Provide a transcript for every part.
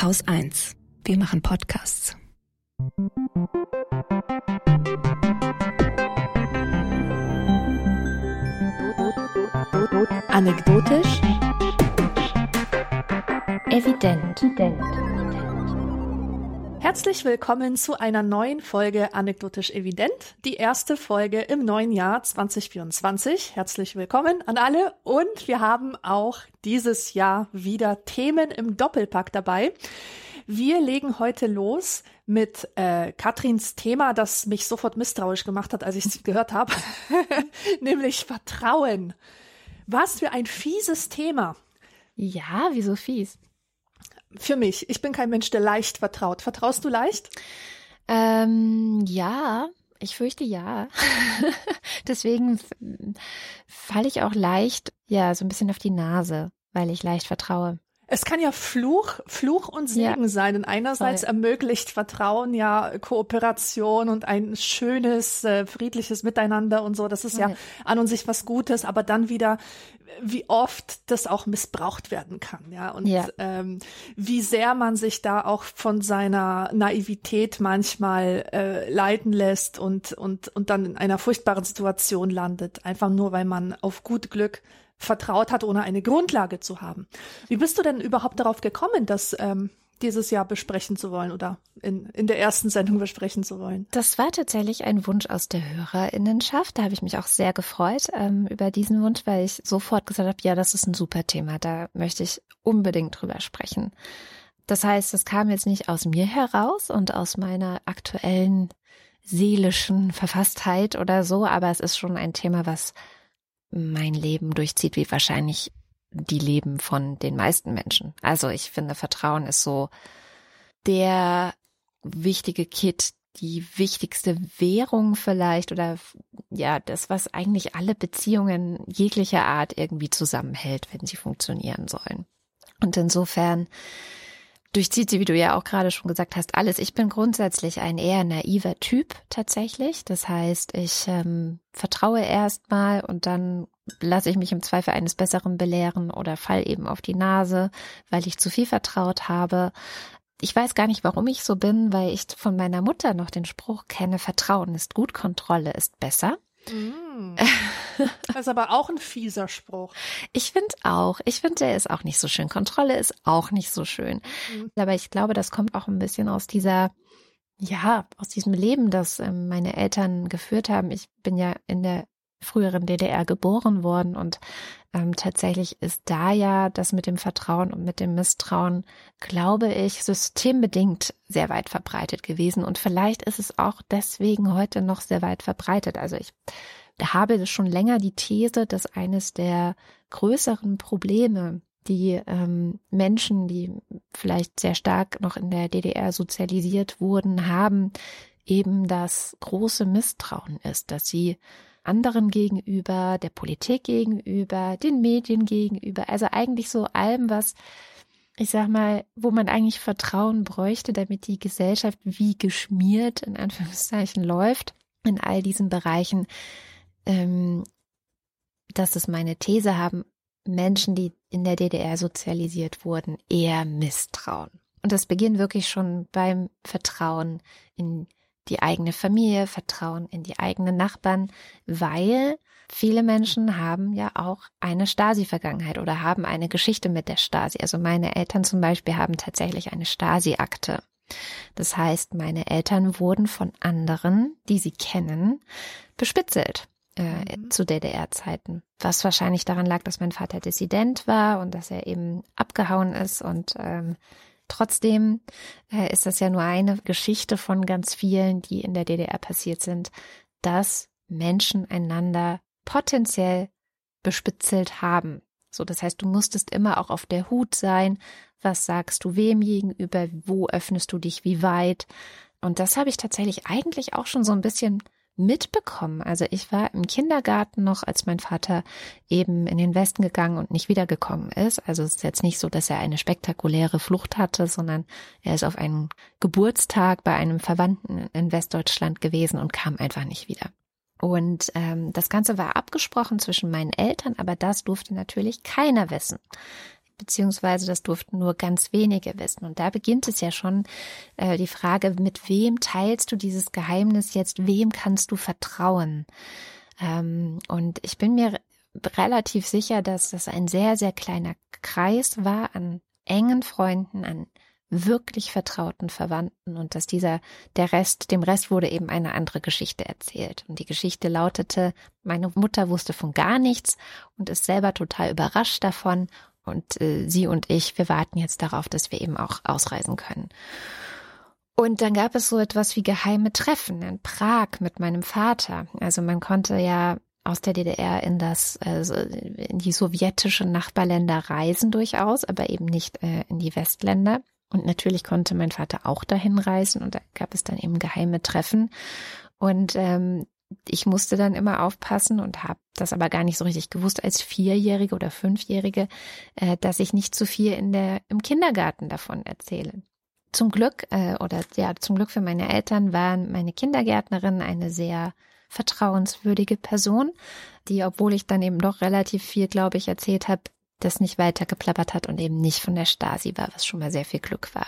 Haus 1. Wir machen Podcasts. Anekdotisch. Evident. Herzlich willkommen zu einer neuen Folge Anekdotisch Evident. Die erste Folge im neuen Jahr 2024. Herzlich willkommen an alle. Und wir haben auch dieses Jahr wieder Themen im Doppelpack dabei. Wir legen heute los mit äh, Katrins Thema, das mich sofort misstrauisch gemacht hat, als ich es gehört habe, nämlich Vertrauen. Was für ein fieses Thema. Ja, wieso fies? Für mich. Ich bin kein Mensch, der leicht vertraut. Vertraust du leicht? Ähm, ja, ich fürchte ja. Deswegen falle ich auch leicht, ja, so ein bisschen auf die Nase, weil ich leicht vertraue. Es kann ja Fluch, Fluch und Segen ja. sein. Denn einerseits Voll. ermöglicht Vertrauen ja Kooperation und ein schönes, äh, friedliches Miteinander und so. Das ist Voll. ja an und sich was Gutes, aber dann wieder, wie oft das auch missbraucht werden kann, ja. Und ja. Ähm, wie sehr man sich da auch von seiner Naivität manchmal äh, leiten lässt und, und, und dann in einer furchtbaren Situation landet. Einfach nur, weil man auf gut Glück vertraut hat, ohne eine Grundlage zu haben. Wie bist du denn überhaupt darauf gekommen, das ähm, dieses Jahr besprechen zu wollen oder in, in der ersten Sendung besprechen zu wollen? Das war tatsächlich ein Wunsch aus der Hörerinnenschaft. Da habe ich mich auch sehr gefreut ähm, über diesen Wunsch, weil ich sofort gesagt habe, ja, das ist ein super Thema, da möchte ich unbedingt drüber sprechen. Das heißt, es kam jetzt nicht aus mir heraus und aus meiner aktuellen seelischen Verfasstheit oder so, aber es ist schon ein Thema, was mein Leben durchzieht, wie wahrscheinlich die Leben von den meisten Menschen. Also ich finde, Vertrauen ist so der wichtige Kit, die wichtigste Währung vielleicht oder ja, das, was eigentlich alle Beziehungen jeglicher Art irgendwie zusammenhält, wenn sie funktionieren sollen. Und insofern durchzieht sie, wie du ja auch gerade schon gesagt hast, alles. Ich bin grundsätzlich ein eher naiver Typ tatsächlich. Das heißt, ich ähm, vertraue erstmal und dann lasse ich mich im Zweifel eines Besseren belehren oder fall eben auf die Nase, weil ich zu viel vertraut habe. Ich weiß gar nicht, warum ich so bin, weil ich von meiner Mutter noch den Spruch kenne, Vertrauen ist gut, Kontrolle ist besser. Mm. Das ist aber auch ein fieser Spruch. Ich finde auch. Ich finde, der ist auch nicht so schön. Kontrolle ist auch nicht so schön. Mhm. Aber ich glaube, das kommt auch ein bisschen aus dieser, ja, aus diesem Leben, das ähm, meine Eltern geführt haben. Ich bin ja in der früheren DDR geboren worden und ähm, tatsächlich ist da ja das mit dem Vertrauen und mit dem Misstrauen, glaube ich, systembedingt sehr weit verbreitet gewesen und vielleicht ist es auch deswegen heute noch sehr weit verbreitet. Also ich habe schon länger die These, dass eines der größeren Probleme, die ähm, Menschen, die vielleicht sehr stark noch in der DDR sozialisiert wurden, haben, eben das große Misstrauen ist, dass sie anderen gegenüber, der Politik gegenüber, den Medien gegenüber, also eigentlich so allem, was ich sag mal, wo man eigentlich Vertrauen bräuchte, damit die Gesellschaft wie geschmiert in Anführungszeichen läuft, in all diesen Bereichen, ähm, das ist meine These, haben Menschen, die in der DDR sozialisiert wurden, eher Misstrauen. Und das beginnt wirklich schon beim Vertrauen in die eigene Familie, Vertrauen in die eigenen Nachbarn, weil viele Menschen haben ja auch eine Stasi-Vergangenheit oder haben eine Geschichte mit der Stasi. Also meine Eltern zum Beispiel haben tatsächlich eine Stasi-Akte. Das heißt, meine Eltern wurden von anderen, die sie kennen, bespitzelt äh, mhm. zu DDR-Zeiten. Was wahrscheinlich daran lag, dass mein Vater Dissident war und dass er eben abgehauen ist und ähm, Trotzdem äh, ist das ja nur eine Geschichte von ganz vielen, die in der DDR passiert sind, dass Menschen einander potenziell bespitzelt haben. So, das heißt, du musstest immer auch auf der Hut sein. Was sagst du wem gegenüber? Wo öffnest du dich? Wie weit? Und das habe ich tatsächlich eigentlich auch schon so ein bisschen mitbekommen. Also ich war im Kindergarten noch, als mein Vater eben in den Westen gegangen und nicht wiedergekommen ist. Also es ist jetzt nicht so, dass er eine spektakuläre Flucht hatte, sondern er ist auf einen Geburtstag bei einem Verwandten in Westdeutschland gewesen und kam einfach nicht wieder. Und ähm, das Ganze war abgesprochen zwischen meinen Eltern, aber das durfte natürlich keiner wissen. Beziehungsweise das durften nur ganz wenige wissen. Und da beginnt es ja schon äh, die Frage, mit wem teilst du dieses Geheimnis jetzt, wem kannst du vertrauen? Ähm, und ich bin mir relativ sicher, dass das ein sehr, sehr kleiner Kreis war an engen Freunden, an wirklich vertrauten Verwandten und dass dieser, der Rest, dem Rest wurde eben eine andere Geschichte erzählt. Und die Geschichte lautete, meine Mutter wusste von gar nichts und ist selber total überrascht davon und äh, sie und ich, wir warten jetzt darauf, dass wir eben auch ausreisen können. Und dann gab es so etwas wie geheime Treffen in Prag mit meinem Vater. Also man konnte ja aus der DDR in das also in die sowjetische Nachbarländer reisen durchaus, aber eben nicht äh, in die Westländer. Und natürlich konnte mein Vater auch dahin reisen und da gab es dann eben geheime Treffen. Und ähm, ich musste dann immer aufpassen und habe das aber gar nicht so richtig gewusst als Vierjährige oder Fünfjährige, äh, dass ich nicht zu viel in der im Kindergarten davon erzähle. Zum Glück äh, oder ja zum Glück für meine Eltern waren meine Kindergärtnerin eine sehr vertrauenswürdige Person, die, obwohl ich dann eben doch relativ viel, glaube ich, erzählt habe, das nicht weiter geplappert hat und eben nicht von der Stasi war, was schon mal sehr viel Glück war.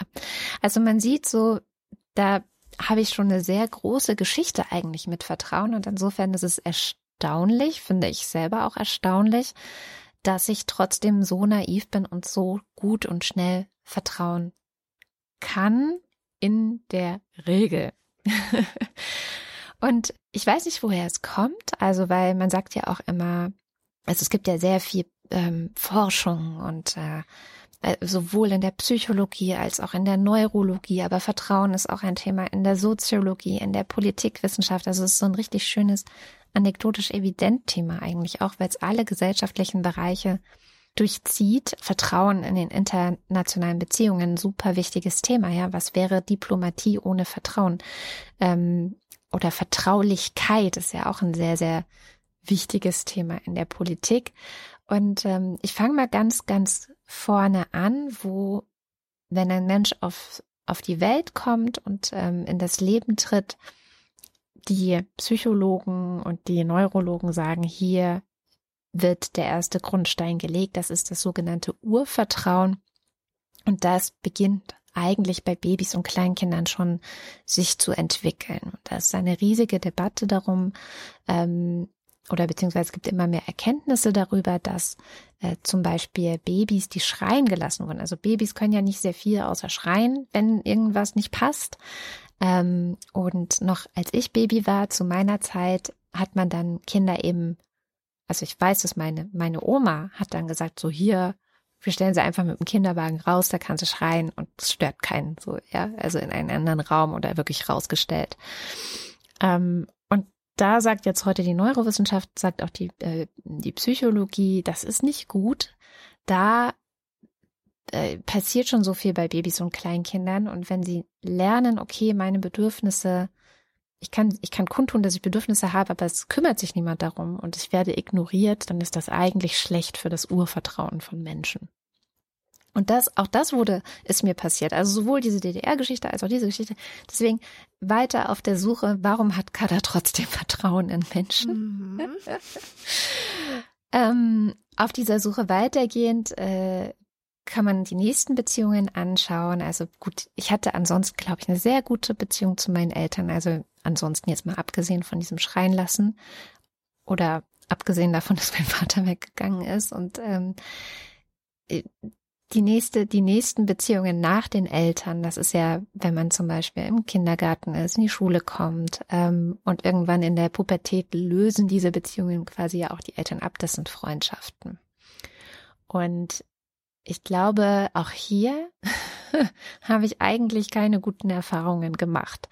Also man sieht so, da habe ich schon eine sehr große Geschichte eigentlich mit Vertrauen und insofern ist es erstaunlich, finde ich selber auch erstaunlich, dass ich trotzdem so naiv bin und so gut und schnell vertrauen kann in der Regel. und ich weiß nicht, woher es kommt, also weil man sagt ja auch immer, also es gibt ja sehr viel ähm, Forschung und äh, sowohl in der Psychologie als auch in der Neurologie, aber Vertrauen ist auch ein Thema in der Soziologie, in der Politikwissenschaft. Also es ist so ein richtig schönes anekdotisch evident Thema eigentlich auch, weil es alle gesellschaftlichen Bereiche durchzieht. Vertrauen in den internationalen Beziehungen, super wichtiges Thema. Ja, was wäre Diplomatie ohne Vertrauen? Ähm, oder Vertraulichkeit ist ja auch ein sehr, sehr wichtiges Thema in der Politik. Und ähm, ich fange mal ganz, ganz vorne an, wo, wenn ein Mensch auf, auf die Welt kommt und ähm, in das Leben tritt, die Psychologen und die Neurologen sagen, hier wird der erste Grundstein gelegt. Das ist das sogenannte Urvertrauen. Und das beginnt eigentlich bei Babys und Kleinkindern schon sich zu entwickeln. Und da ist eine riesige Debatte darum, ähm, oder beziehungsweise es gibt immer mehr Erkenntnisse darüber, dass äh, zum Beispiel Babys, die schreien gelassen wurden. Also Babys können ja nicht sehr viel außer schreien, wenn irgendwas nicht passt. Ähm, und noch als ich Baby war, zu meiner Zeit, hat man dann Kinder eben, also ich weiß dass meine, meine Oma hat dann gesagt, so hier, wir stellen sie einfach mit dem Kinderwagen raus, da kann sie schreien und es stört keinen, so, ja, also in einen anderen Raum oder wirklich rausgestellt. Ähm, da sagt jetzt heute die Neurowissenschaft, sagt auch die, äh, die Psychologie, das ist nicht gut. Da äh, passiert schon so viel bei Babys und Kleinkindern. Und wenn sie lernen, okay, meine Bedürfnisse, ich kann, ich kann kundtun, dass ich Bedürfnisse habe, aber es kümmert sich niemand darum und ich werde ignoriert, dann ist das eigentlich schlecht für das Urvertrauen von Menschen. Und das, auch das wurde, ist mir passiert. Also sowohl diese DDR-Geschichte als auch diese Geschichte. Deswegen weiter auf der Suche, warum hat Kada trotzdem Vertrauen in Menschen? Mhm. ähm, auf dieser Suche weitergehend äh, kann man die nächsten Beziehungen anschauen. Also gut, ich hatte ansonsten, glaube ich, eine sehr gute Beziehung zu meinen Eltern. Also ansonsten jetzt mal abgesehen von diesem Schreien lassen oder abgesehen davon, dass mein Vater weggegangen ist. Und ähm, äh, die nächste, die nächsten Beziehungen nach den Eltern, das ist ja, wenn man zum Beispiel im Kindergarten ist, in die Schule kommt ähm, und irgendwann in der Pubertät lösen diese Beziehungen quasi ja auch die Eltern ab. Das sind Freundschaften. Und ich glaube, auch hier habe ich eigentlich keine guten Erfahrungen gemacht.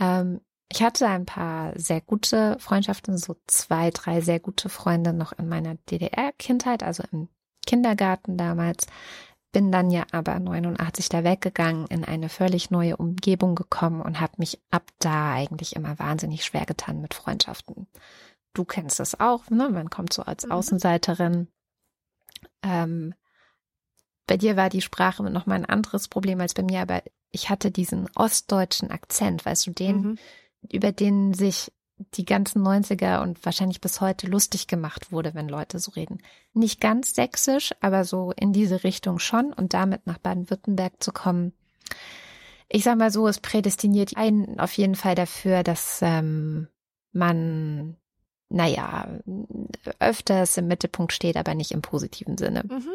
Ähm, ich hatte ein paar sehr gute Freundschaften, so zwei, drei sehr gute Freunde noch in meiner DDR-Kindheit, also im Kindergarten damals bin dann ja aber 89 da weggegangen, in eine völlig neue Umgebung gekommen und habe mich ab da eigentlich immer wahnsinnig schwer getan mit Freundschaften. Du kennst das auch, ne? Man kommt so als mhm. Außenseiterin. Ähm, bei dir war die Sprache noch mal ein anderes Problem als bei mir, aber ich hatte diesen ostdeutschen Akzent, weißt du, den, mhm. über den sich die ganzen 90er und wahrscheinlich bis heute lustig gemacht wurde, wenn Leute so reden. Nicht ganz sächsisch, aber so in diese Richtung schon und damit nach Baden-Württemberg zu kommen. Ich sag mal so, es prädestiniert einen auf jeden Fall dafür, dass ähm, man, naja, öfters im Mittelpunkt steht, aber nicht im positiven Sinne. Mhm.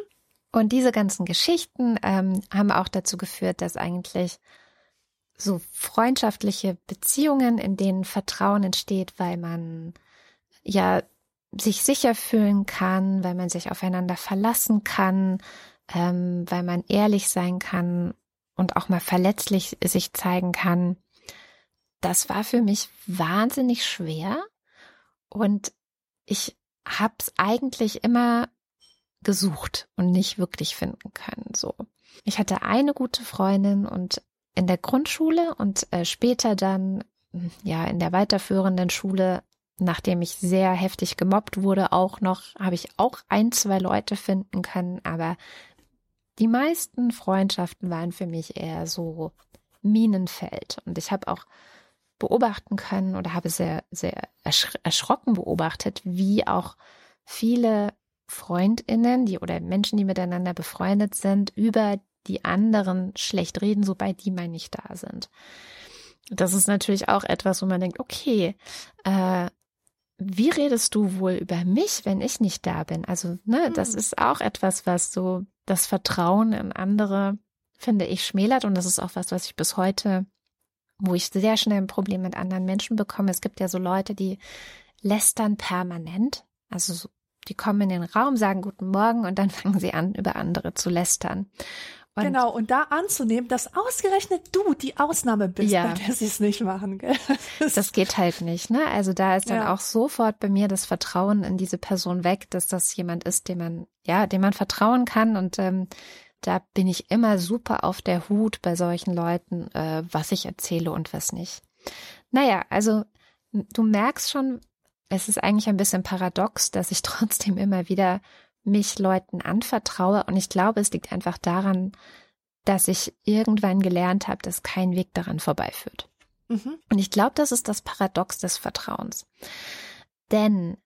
Und diese ganzen Geschichten ähm, haben auch dazu geführt, dass eigentlich so freundschaftliche Beziehungen, in denen Vertrauen entsteht, weil man ja sich sicher fühlen kann, weil man sich aufeinander verlassen kann, ähm, weil man ehrlich sein kann und auch mal verletzlich sich zeigen kann. Das war für mich wahnsinnig schwer und ich habe es eigentlich immer gesucht und nicht wirklich finden können. So, ich hatte eine gute Freundin und in der Grundschule und äh, später dann ja in der weiterführenden Schule, nachdem ich sehr heftig gemobbt wurde, auch noch habe ich auch ein zwei Leute finden können, aber die meisten Freundschaften waren für mich eher so Minenfeld. Und ich habe auch beobachten können oder habe sehr sehr erschrocken beobachtet, wie auch viele Freundinnen, die oder Menschen, die miteinander befreundet sind, über die anderen schlecht reden, sobald die mal nicht da sind. Das ist natürlich auch etwas, wo man denkt, okay, äh, wie redest du wohl über mich, wenn ich nicht da bin? Also, ne, mhm. das ist auch etwas, was so das Vertrauen in andere, finde ich, schmälert. Und das ist auch was, was ich bis heute, wo ich sehr schnell ein Problem mit anderen Menschen bekomme. Es gibt ja so Leute, die lästern permanent. Also so die kommen in den Raum, sagen guten Morgen und dann fangen sie an, über andere zu lästern. Und genau, und da anzunehmen, dass ausgerechnet du die Ausnahme bist, ja. bei der sie es nicht machen. Gell? Das geht halt nicht, ne? Also da ist dann ja. auch sofort bei mir das Vertrauen in diese Person weg, dass das jemand ist, dem man, ja, dem man vertrauen kann. Und ähm, da bin ich immer super auf der Hut bei solchen Leuten, äh, was ich erzähle und was nicht. Naja, also du merkst schon, es ist eigentlich ein bisschen paradox, dass ich trotzdem immer wieder mich Leuten anvertraue. Und ich glaube, es liegt einfach daran, dass ich irgendwann gelernt habe, dass kein Weg daran vorbeiführt. Mhm. Und ich glaube, das ist das Paradox des Vertrauens. Denn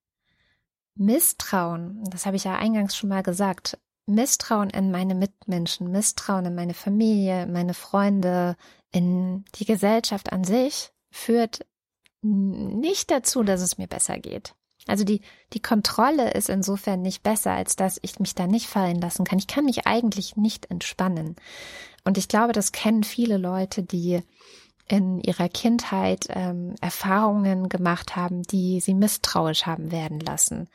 Misstrauen, das habe ich ja eingangs schon mal gesagt, Misstrauen in meine Mitmenschen, Misstrauen in meine Familie, meine Freunde, in die Gesellschaft an sich führt nicht dazu, dass es mir besser geht. Also die, die Kontrolle ist insofern nicht besser, als dass ich mich da nicht fallen lassen kann. Ich kann mich eigentlich nicht entspannen. Und ich glaube, das kennen viele Leute, die in ihrer Kindheit ähm, Erfahrungen gemacht haben, die sie misstrauisch haben werden lassen.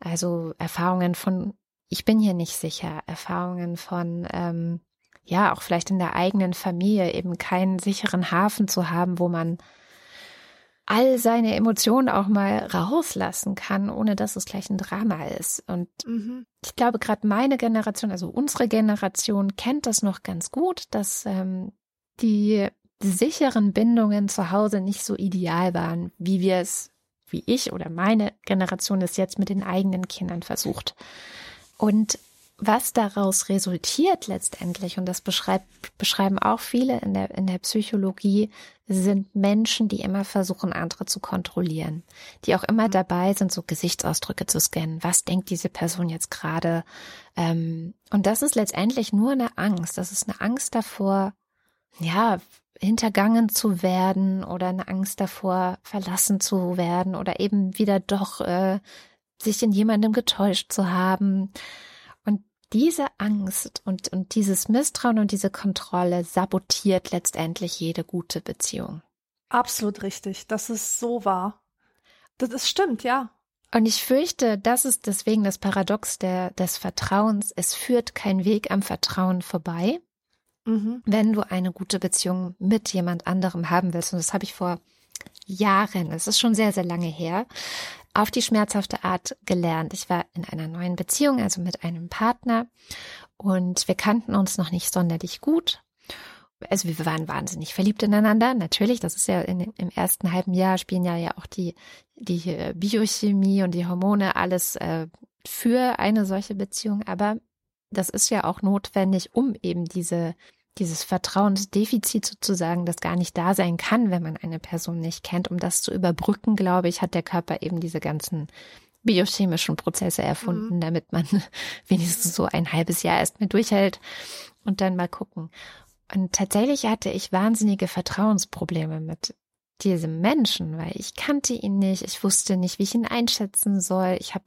Also Erfahrungen von, ich bin hier nicht sicher, Erfahrungen von, ähm, ja, auch vielleicht in der eigenen Familie eben keinen sicheren Hafen zu haben, wo man all seine Emotionen auch mal rauslassen kann, ohne dass es gleich ein Drama ist. Und mhm. ich glaube, gerade meine Generation, also unsere Generation, kennt das noch ganz gut, dass ähm, die sicheren Bindungen zu Hause nicht so ideal waren, wie wir es, wie ich oder meine Generation es jetzt mit den eigenen Kindern versucht. Und was daraus resultiert letztendlich, und das beschreibt, beschreiben auch viele in der, in der Psychologie, sind Menschen, die immer versuchen, andere zu kontrollieren, die auch immer mhm. dabei sind, so Gesichtsausdrücke zu scannen. Was denkt diese Person jetzt gerade? Ähm, und das ist letztendlich nur eine Angst. Das ist eine Angst davor, ja, hintergangen zu werden oder eine Angst davor, verlassen zu werden oder eben wieder doch äh, sich in jemandem getäuscht zu haben diese Angst und, und dieses Misstrauen und diese Kontrolle sabotiert letztendlich jede gute Beziehung. Absolut richtig. Das ist so wahr. Das, das stimmt, ja. Und ich fürchte, das ist deswegen das Paradox der, des Vertrauens. Es führt kein Weg am Vertrauen vorbei, mhm. wenn du eine gute Beziehung mit jemand anderem haben willst. Und das habe ich vor Jahren, es ist schon sehr, sehr lange her, auf die schmerzhafte Art gelernt. Ich war in einer neuen Beziehung, also mit einem Partner und wir kannten uns noch nicht sonderlich gut. Also wir waren wahnsinnig verliebt ineinander. Natürlich, das ist ja in, im ersten halben Jahr spielen ja ja auch die, die Biochemie und die Hormone alles äh, für eine solche Beziehung. Aber das ist ja auch notwendig, um eben diese dieses Vertrauensdefizit sozusagen, das gar nicht da sein kann, wenn man eine Person nicht kennt. Um das zu überbrücken, glaube ich, hat der Körper eben diese ganzen biochemischen Prozesse erfunden, mhm. damit man wenigstens so ein halbes Jahr erst mal durchhält und dann mal gucken. Und tatsächlich hatte ich wahnsinnige Vertrauensprobleme mit diesem Menschen, weil ich kannte ihn nicht, ich wusste nicht, wie ich ihn einschätzen soll. Ich habe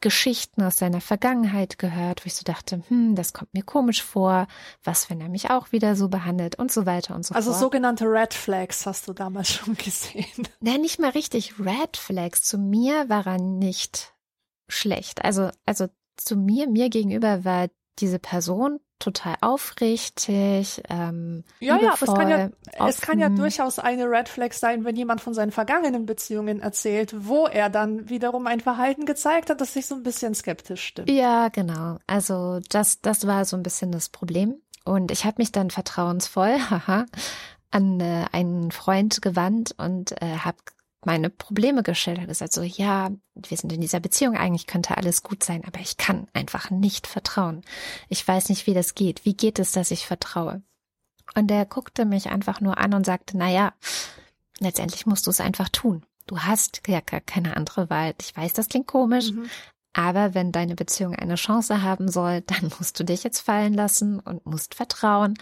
Geschichten aus seiner Vergangenheit gehört, wo ich so dachte, hm, das kommt mir komisch vor, was, wenn er mich auch wieder so behandelt und so weiter und so also fort. Also sogenannte Red Flags hast du damals schon gesehen. Nein, nicht mal richtig Red Flags. Zu mir war er nicht schlecht. Also, also zu mir, mir gegenüber war diese Person total aufrichtig. Ähm, ja, ja, aber es kann ja, es kann ja durchaus eine Red Flag sein, wenn jemand von seinen vergangenen Beziehungen erzählt, wo er dann wiederum ein Verhalten gezeigt hat, das sich so ein bisschen skeptisch stimmt. Ja, genau. Also das, das war so ein bisschen das Problem. Und ich habe mich dann vertrauensvoll, haha, an äh, einen Freund gewandt und äh, habe meine Probleme gestellt, hat gesagt so, ja, wir sind in dieser Beziehung, eigentlich könnte alles gut sein, aber ich kann einfach nicht vertrauen. Ich weiß nicht, wie das geht. Wie geht es, dass ich vertraue? Und er guckte mich einfach nur an und sagte, na ja, letztendlich musst du es einfach tun. Du hast ja gar keine andere Wahl. Ich weiß, das klingt komisch, mhm. aber wenn deine Beziehung eine Chance haben soll, dann musst du dich jetzt fallen lassen und musst vertrauen.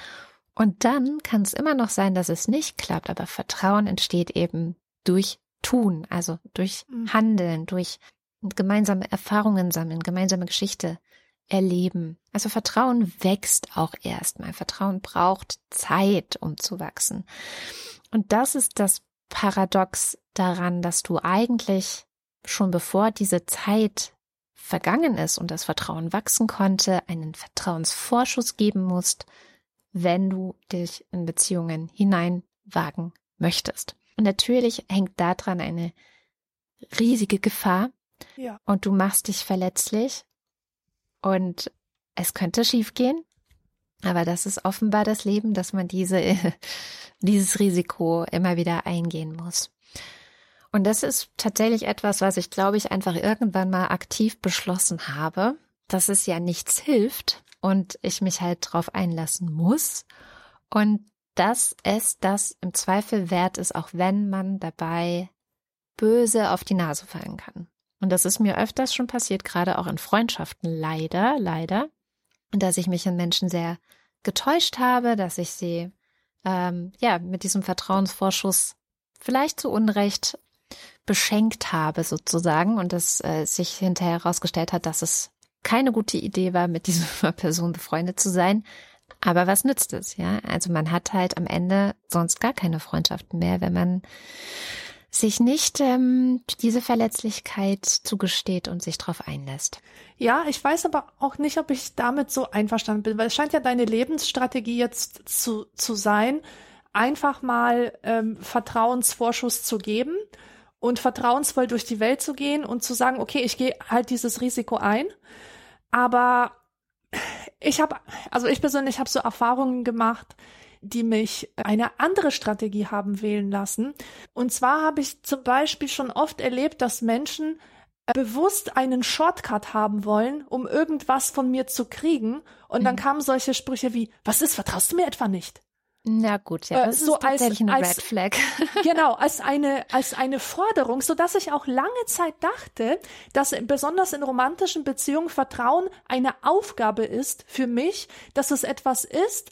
Und dann kann es immer noch sein, dass es nicht klappt, aber Vertrauen entsteht eben durch Tun, also durch mhm. Handeln, durch gemeinsame Erfahrungen sammeln, gemeinsame Geschichte erleben. Also Vertrauen wächst auch erstmal. Vertrauen braucht Zeit, um zu wachsen. Und das ist das Paradox daran, dass du eigentlich schon bevor diese Zeit vergangen ist und das Vertrauen wachsen konnte, einen Vertrauensvorschuss geben musst, wenn du dich in Beziehungen hineinwagen möchtest. Und natürlich hängt daran eine riesige Gefahr. Ja. Und du machst dich verletzlich. Und es könnte schiefgehen. Aber das ist offenbar das Leben, dass man diese, dieses Risiko immer wieder eingehen muss. Und das ist tatsächlich etwas, was ich glaube ich einfach irgendwann mal aktiv beschlossen habe, dass es ja nichts hilft und ich mich halt drauf einlassen muss. Und dass es das im Zweifel wert ist, auch wenn man dabei böse auf die Nase fallen kann. Und das ist mir öfters schon passiert, gerade auch in Freundschaften, leider, leider. Dass ich mich in Menschen sehr getäuscht habe, dass ich sie ähm, ja mit diesem Vertrauensvorschuss vielleicht zu Unrecht beschenkt habe sozusagen und es äh, sich hinterher herausgestellt hat, dass es keine gute Idee war, mit dieser Person befreundet zu sein, aber was nützt es, ja? Also man hat halt am Ende sonst gar keine Freundschaften mehr, wenn man sich nicht ähm, diese Verletzlichkeit zugesteht und sich darauf einlässt. Ja, ich weiß aber auch nicht, ob ich damit so einverstanden bin, weil es scheint ja deine Lebensstrategie jetzt zu, zu sein, einfach mal ähm, Vertrauensvorschuss zu geben und vertrauensvoll durch die Welt zu gehen und zu sagen, okay, ich gehe halt dieses Risiko ein, aber ich habe, also ich persönlich habe so Erfahrungen gemacht, die mich eine andere Strategie haben wählen lassen. Und zwar habe ich zum Beispiel schon oft erlebt, dass Menschen äh, bewusst einen Shortcut haben wollen, um irgendwas von mir zu kriegen. Und dann mhm. kamen solche Sprüche wie, was ist, vertraust du mir etwa nicht? Na gut, ja, äh, das äh, so ist tatsächlich als, eine Red Flag. genau, als eine, als eine Forderung, so dass ich auch lange Zeit dachte, dass besonders in romantischen Beziehungen Vertrauen eine Aufgabe ist für mich, dass es etwas ist,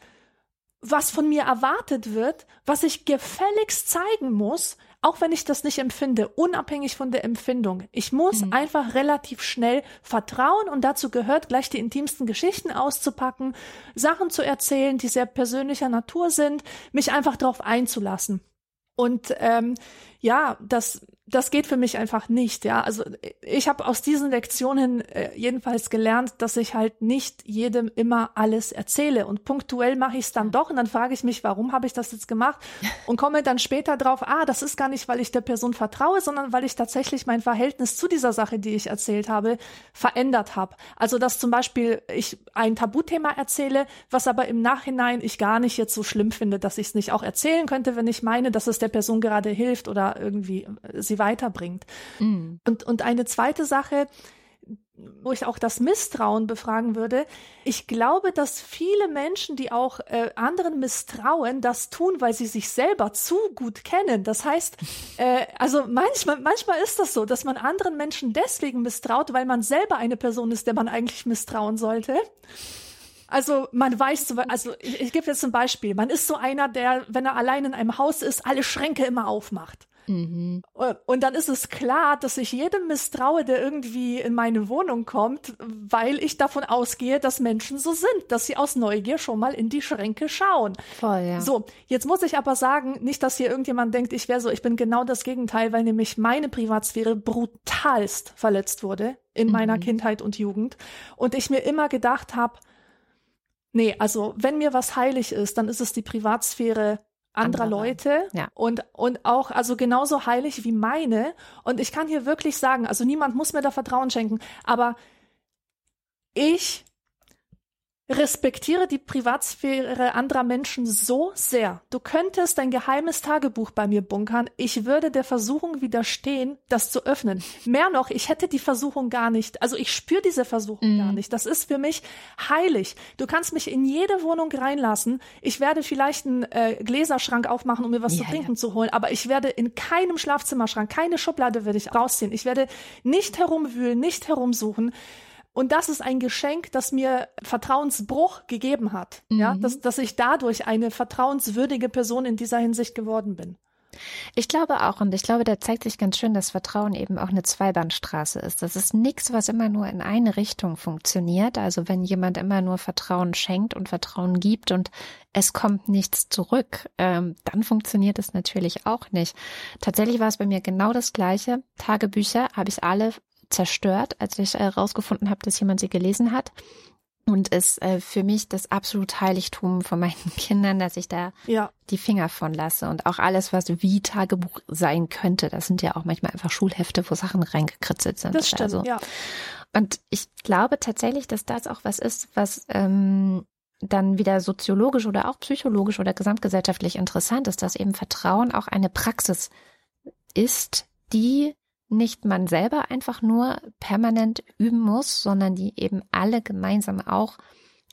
was von mir erwartet wird, was ich gefälligst zeigen muss, auch wenn ich das nicht empfinde, unabhängig von der Empfindung. Ich muss mhm. einfach relativ schnell vertrauen und dazu gehört, gleich die intimsten Geschichten auszupacken, Sachen zu erzählen, die sehr persönlicher Natur sind, mich einfach darauf einzulassen. Und ähm, ja, das das geht für mich einfach nicht, ja. Also ich habe aus diesen Lektionen äh, jedenfalls gelernt, dass ich halt nicht jedem immer alles erzähle und punktuell mache ich es dann doch und dann frage ich mich, warum habe ich das jetzt gemacht und komme dann später drauf, ah, das ist gar nicht, weil ich der Person vertraue, sondern weil ich tatsächlich mein Verhältnis zu dieser Sache, die ich erzählt habe, verändert habe. Also dass zum Beispiel ich ein Tabuthema erzähle, was aber im Nachhinein ich gar nicht jetzt so schlimm finde, dass ich es nicht auch erzählen könnte, wenn ich meine, dass es der Person gerade hilft oder irgendwie sie weiterbringt. Mhm. Und, und eine zweite Sache, wo ich auch das Misstrauen befragen würde. Ich glaube, dass viele Menschen, die auch äh, anderen misstrauen, das tun, weil sie sich selber zu gut kennen. Das heißt, äh, also manchmal, manchmal ist das so, dass man anderen Menschen deswegen misstraut, weil man selber eine Person ist, der man eigentlich misstrauen sollte. Also man weiß, also ich, ich gebe jetzt ein Beispiel. Man ist so einer, der, wenn er allein in einem Haus ist, alle Schränke immer aufmacht. Mhm. Und dann ist es klar, dass ich jedem misstraue, der irgendwie in meine Wohnung kommt, weil ich davon ausgehe, dass Menschen so sind, dass sie aus Neugier schon mal in die Schränke schauen. Voll, ja. So, jetzt muss ich aber sagen, nicht, dass hier irgendjemand denkt, ich wäre so, ich bin genau das Gegenteil, weil nämlich meine Privatsphäre brutalst verletzt wurde in mhm. meiner Kindheit und Jugend und ich mir immer gedacht habe, nee, also wenn mir was heilig ist, dann ist es die Privatsphäre anderer Andere. Leute ja. und und auch also genauso heilig wie meine und ich kann hier wirklich sagen, also niemand muss mir da Vertrauen schenken, aber ich respektiere die Privatsphäre anderer Menschen so sehr. Du könntest dein geheimes Tagebuch bei mir bunkern. Ich würde der Versuchung widerstehen, das zu öffnen. Mehr noch, ich hätte die Versuchung gar nicht. Also ich spüre diese Versuchung mm. gar nicht. Das ist für mich heilig. Du kannst mich in jede Wohnung reinlassen. Ich werde vielleicht einen äh, Gläserschrank aufmachen, um mir was ja, zu trinken ja. zu holen. Aber ich werde in keinem Schlafzimmerschrank, keine Schublade werde ich rausziehen. Ich werde nicht herumwühlen, nicht herumsuchen. Und das ist ein Geschenk, das mir Vertrauensbruch gegeben hat. Mhm. Ja, dass, dass ich dadurch eine vertrauenswürdige Person in dieser Hinsicht geworden bin. Ich glaube auch, und ich glaube, da zeigt sich ganz schön, dass Vertrauen eben auch eine Zweibahnstraße ist. Das ist nichts, was immer nur in eine Richtung funktioniert. Also wenn jemand immer nur Vertrauen schenkt und Vertrauen gibt und es kommt nichts zurück, ähm, dann funktioniert es natürlich auch nicht. Tatsächlich war es bei mir genau das Gleiche. Tagebücher habe ich alle zerstört, als ich herausgefunden äh, habe, dass jemand sie gelesen hat. Und ist äh, für mich das absolut Heiligtum von meinen Kindern, dass ich da ja. die Finger von lasse. Und auch alles, was wie Tagebuch sein könnte, das sind ja auch manchmal einfach Schulhefte, wo Sachen reingekritzelt sind. Das stimmt, also, ja. Und ich glaube tatsächlich, dass das auch was ist, was ähm, dann wieder soziologisch oder auch psychologisch oder gesamtgesellschaftlich interessant ist, dass eben Vertrauen auch eine Praxis ist, die nicht man selber einfach nur permanent üben muss, sondern die eben alle gemeinsam auch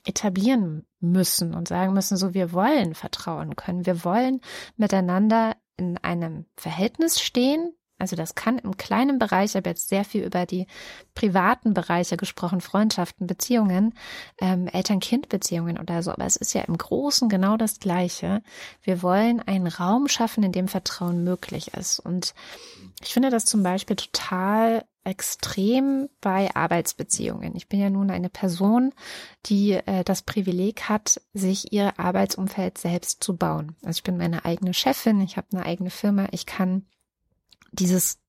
etablieren müssen und sagen müssen, so wir wollen vertrauen können, wir wollen miteinander in einem Verhältnis stehen, also das kann im kleinen Bereich, ich habe jetzt sehr viel über die privaten Bereiche gesprochen, Freundschaften, Beziehungen, ähm, Eltern-Kind-Beziehungen oder so, aber es ist ja im Großen genau das Gleiche. Wir wollen einen Raum schaffen, in dem Vertrauen möglich ist. Und ich finde das zum Beispiel total extrem bei Arbeitsbeziehungen. Ich bin ja nun eine Person, die äh, das Privileg hat, sich ihr Arbeitsumfeld selbst zu bauen. Also ich bin meine eigene Chefin, ich habe eine eigene Firma, ich kann dieses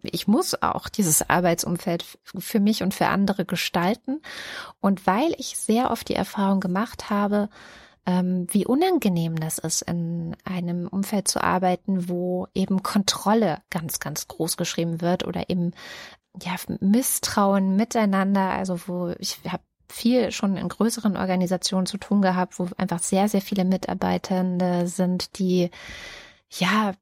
ich muss auch dieses Arbeitsumfeld für mich und für andere gestalten. Und weil ich sehr oft die Erfahrung gemacht habe, wie unangenehm das ist, in einem Umfeld zu arbeiten, wo eben Kontrolle ganz, ganz groß geschrieben wird oder eben ja Misstrauen miteinander. Also wo ich habe viel schon in größeren Organisationen zu tun gehabt, wo einfach sehr, sehr viele Mitarbeitende sind, die ja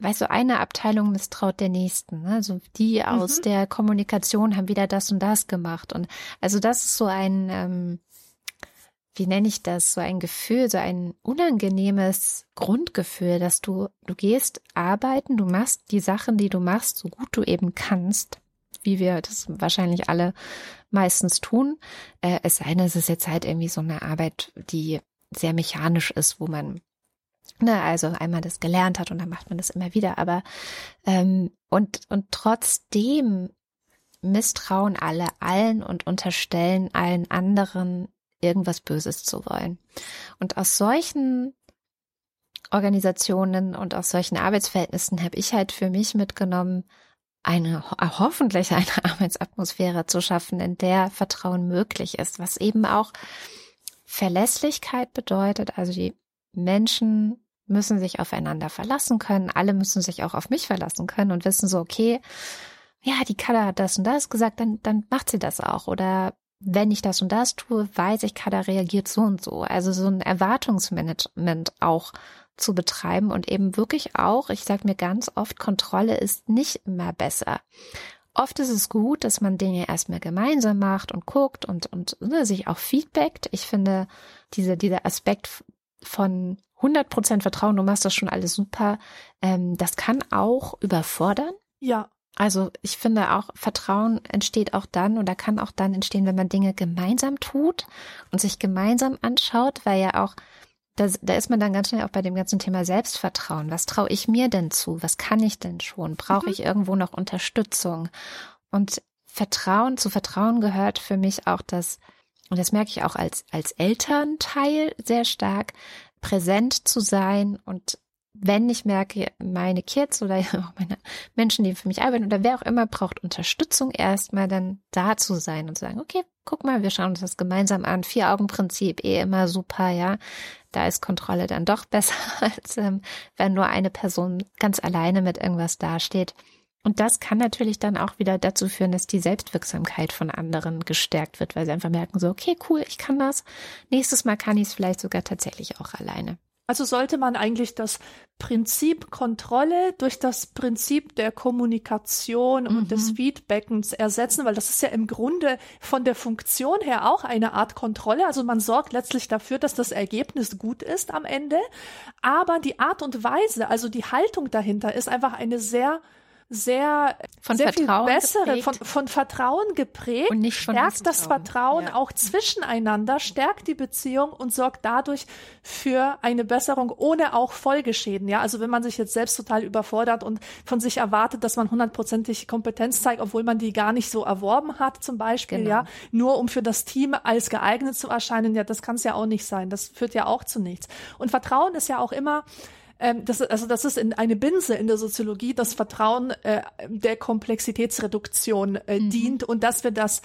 weißt du, eine Abteilung misstraut der nächsten. Ne? Also die aus mhm. der Kommunikation haben wieder das und das gemacht. Und also das ist so ein, ähm, wie nenne ich das, so ein Gefühl, so ein unangenehmes Grundgefühl, dass du, du gehst arbeiten, du machst die Sachen, die du machst, so gut du eben kannst, wie wir das wahrscheinlich alle meistens tun. Äh, es sei denn, es ist jetzt halt irgendwie so eine Arbeit, die sehr mechanisch ist, wo man Ne, also einmal das gelernt hat und dann macht man das immer wieder. Aber ähm, und und trotzdem misstrauen alle allen und unterstellen allen anderen irgendwas Böses zu wollen. Und aus solchen Organisationen und aus solchen Arbeitsverhältnissen habe ich halt für mich mitgenommen, eine hoffentlich eine Arbeitsatmosphäre zu schaffen, in der Vertrauen möglich ist, was eben auch Verlässlichkeit bedeutet. Also die Menschen müssen sich aufeinander verlassen können. Alle müssen sich auch auf mich verlassen können und wissen so, okay, ja, die Kada hat das und das gesagt, dann, dann macht sie das auch. Oder wenn ich das und das tue, weiß ich, Kada reagiert so und so. Also so ein Erwartungsmanagement auch zu betreiben und eben wirklich auch, ich sage mir ganz oft, Kontrolle ist nicht immer besser. Oft ist es gut, dass man Dinge erstmal gemeinsam macht und guckt und, und ne, sich auch feedbackt. Ich finde, diese, dieser Aspekt von 100% Vertrauen, du machst das schon alles super, ähm, das kann auch überfordern. Ja. Also ich finde auch, Vertrauen entsteht auch dann oder kann auch dann entstehen, wenn man Dinge gemeinsam tut und sich gemeinsam anschaut, weil ja auch, da, da ist man dann ganz schnell auch bei dem ganzen Thema Selbstvertrauen. Was traue ich mir denn zu? Was kann ich denn schon? Brauche mhm. ich irgendwo noch Unterstützung? Und Vertrauen, zu Vertrauen gehört für mich auch das, und das merke ich auch als, als Elternteil sehr stark, präsent zu sein und wenn ich merke, meine Kids oder auch meine Menschen, die für mich arbeiten oder wer auch immer braucht Unterstützung, erstmal dann da zu sein und zu sagen, okay, guck mal, wir schauen uns das gemeinsam an. Vier-Augen-Prinzip, eh immer super, ja. Da ist Kontrolle dann doch besser, als ähm, wenn nur eine Person ganz alleine mit irgendwas dasteht. Und das kann natürlich dann auch wieder dazu führen, dass die Selbstwirksamkeit von anderen gestärkt wird, weil sie einfach merken so, okay, cool, ich kann das. Nächstes Mal kann ich es vielleicht sogar tatsächlich auch alleine. Also sollte man eigentlich das Prinzip Kontrolle durch das Prinzip der Kommunikation und mhm. des Feedbackens ersetzen, weil das ist ja im Grunde von der Funktion her auch eine Art Kontrolle. Also man sorgt letztlich dafür, dass das Ergebnis gut ist am Ende. Aber die Art und Weise, also die Haltung dahinter ist einfach eine sehr sehr, von sehr Vertrauen viel bessere, von, von Vertrauen geprägt, und nicht von stärkt das Vertrauen ja. auch zwischeneinander, stärkt die Beziehung und sorgt dadurch für eine Besserung ohne auch Folgeschäden. Ja, also wenn man sich jetzt selbst total überfordert und von sich erwartet, dass man hundertprozentig Kompetenz zeigt, obwohl man die gar nicht so erworben hat, zum Beispiel, genau. ja, nur um für das Team als geeignet zu erscheinen, ja, das kann es ja auch nicht sein. Das führt ja auch zu nichts. Und Vertrauen ist ja auch immer ähm, das, also das ist in eine Binse in der Soziologie, das Vertrauen äh, der Komplexitätsreduktion äh, mhm. dient und dass wir das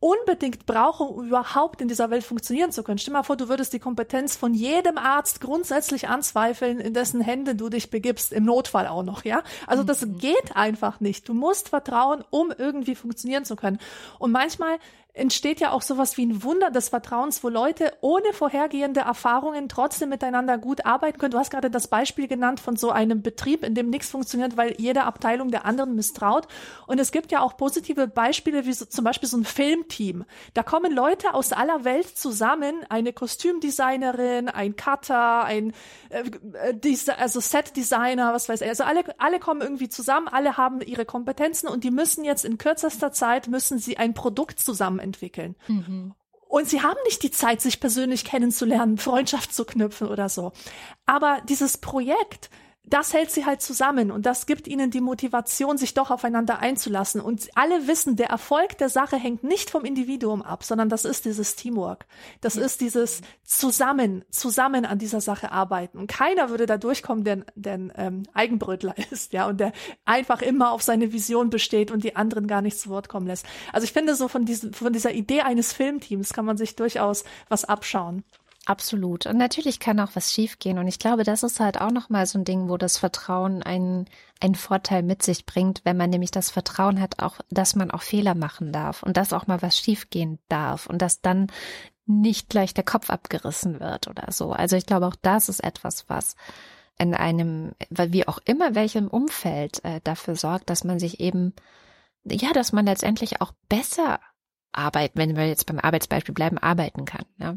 unbedingt brauchen, um überhaupt in dieser Welt funktionieren zu können. Stell dir mal vor, du würdest die Kompetenz von jedem Arzt grundsätzlich anzweifeln, in dessen Hände du dich begibst, im Notfall auch noch, ja? Also das mhm. geht einfach nicht. Du musst vertrauen, um irgendwie funktionieren zu können. Und manchmal entsteht ja auch sowas wie ein Wunder des Vertrauens, wo Leute ohne vorhergehende Erfahrungen trotzdem miteinander gut arbeiten können. Du hast gerade das Beispiel genannt von so einem Betrieb, in dem nichts funktioniert, weil jede Abteilung der anderen misstraut. Und es gibt ja auch positive Beispiele, wie so, zum Beispiel so ein Filmteam. Da kommen Leute aus aller Welt zusammen, eine Kostümdesignerin, ein Cutter, ein äh, äh also Setdesigner, was weiß ich. Also alle, alle kommen irgendwie zusammen, alle haben ihre Kompetenzen und die müssen jetzt in kürzester Zeit müssen sie ein Produkt zusammen entwickeln. Mhm. Und sie haben nicht die Zeit, sich persönlich kennenzulernen, Freundschaft zu knüpfen oder so. Aber dieses Projekt das hält sie halt zusammen und das gibt ihnen die Motivation, sich doch aufeinander einzulassen. Und alle wissen, der Erfolg der Sache hängt nicht vom Individuum ab, sondern das ist dieses Teamwork. Das ja. ist dieses zusammen, zusammen an dieser Sache arbeiten. Und keiner würde da durchkommen, der, der ein ähm, Eigenbrötler ist, ja, und der einfach immer auf seine Vision besteht und die anderen gar nicht zu Wort kommen lässt. Also ich finde so von diesem, von dieser Idee eines Filmteams kann man sich durchaus was abschauen. Absolut. Und natürlich kann auch was schiefgehen. Und ich glaube, das ist halt auch nochmal so ein Ding, wo das Vertrauen einen, einen Vorteil mit sich bringt, wenn man nämlich das Vertrauen hat, auch, dass man auch Fehler machen darf und dass auch mal was schiefgehen darf und dass dann nicht gleich der Kopf abgerissen wird oder so. Also ich glaube, auch das ist etwas, was in einem, wie auch immer welchem Umfeld äh, dafür sorgt, dass man sich eben, ja, dass man letztendlich auch besser arbeiten, wenn wir jetzt beim Arbeitsbeispiel bleiben, arbeiten kann. Ja.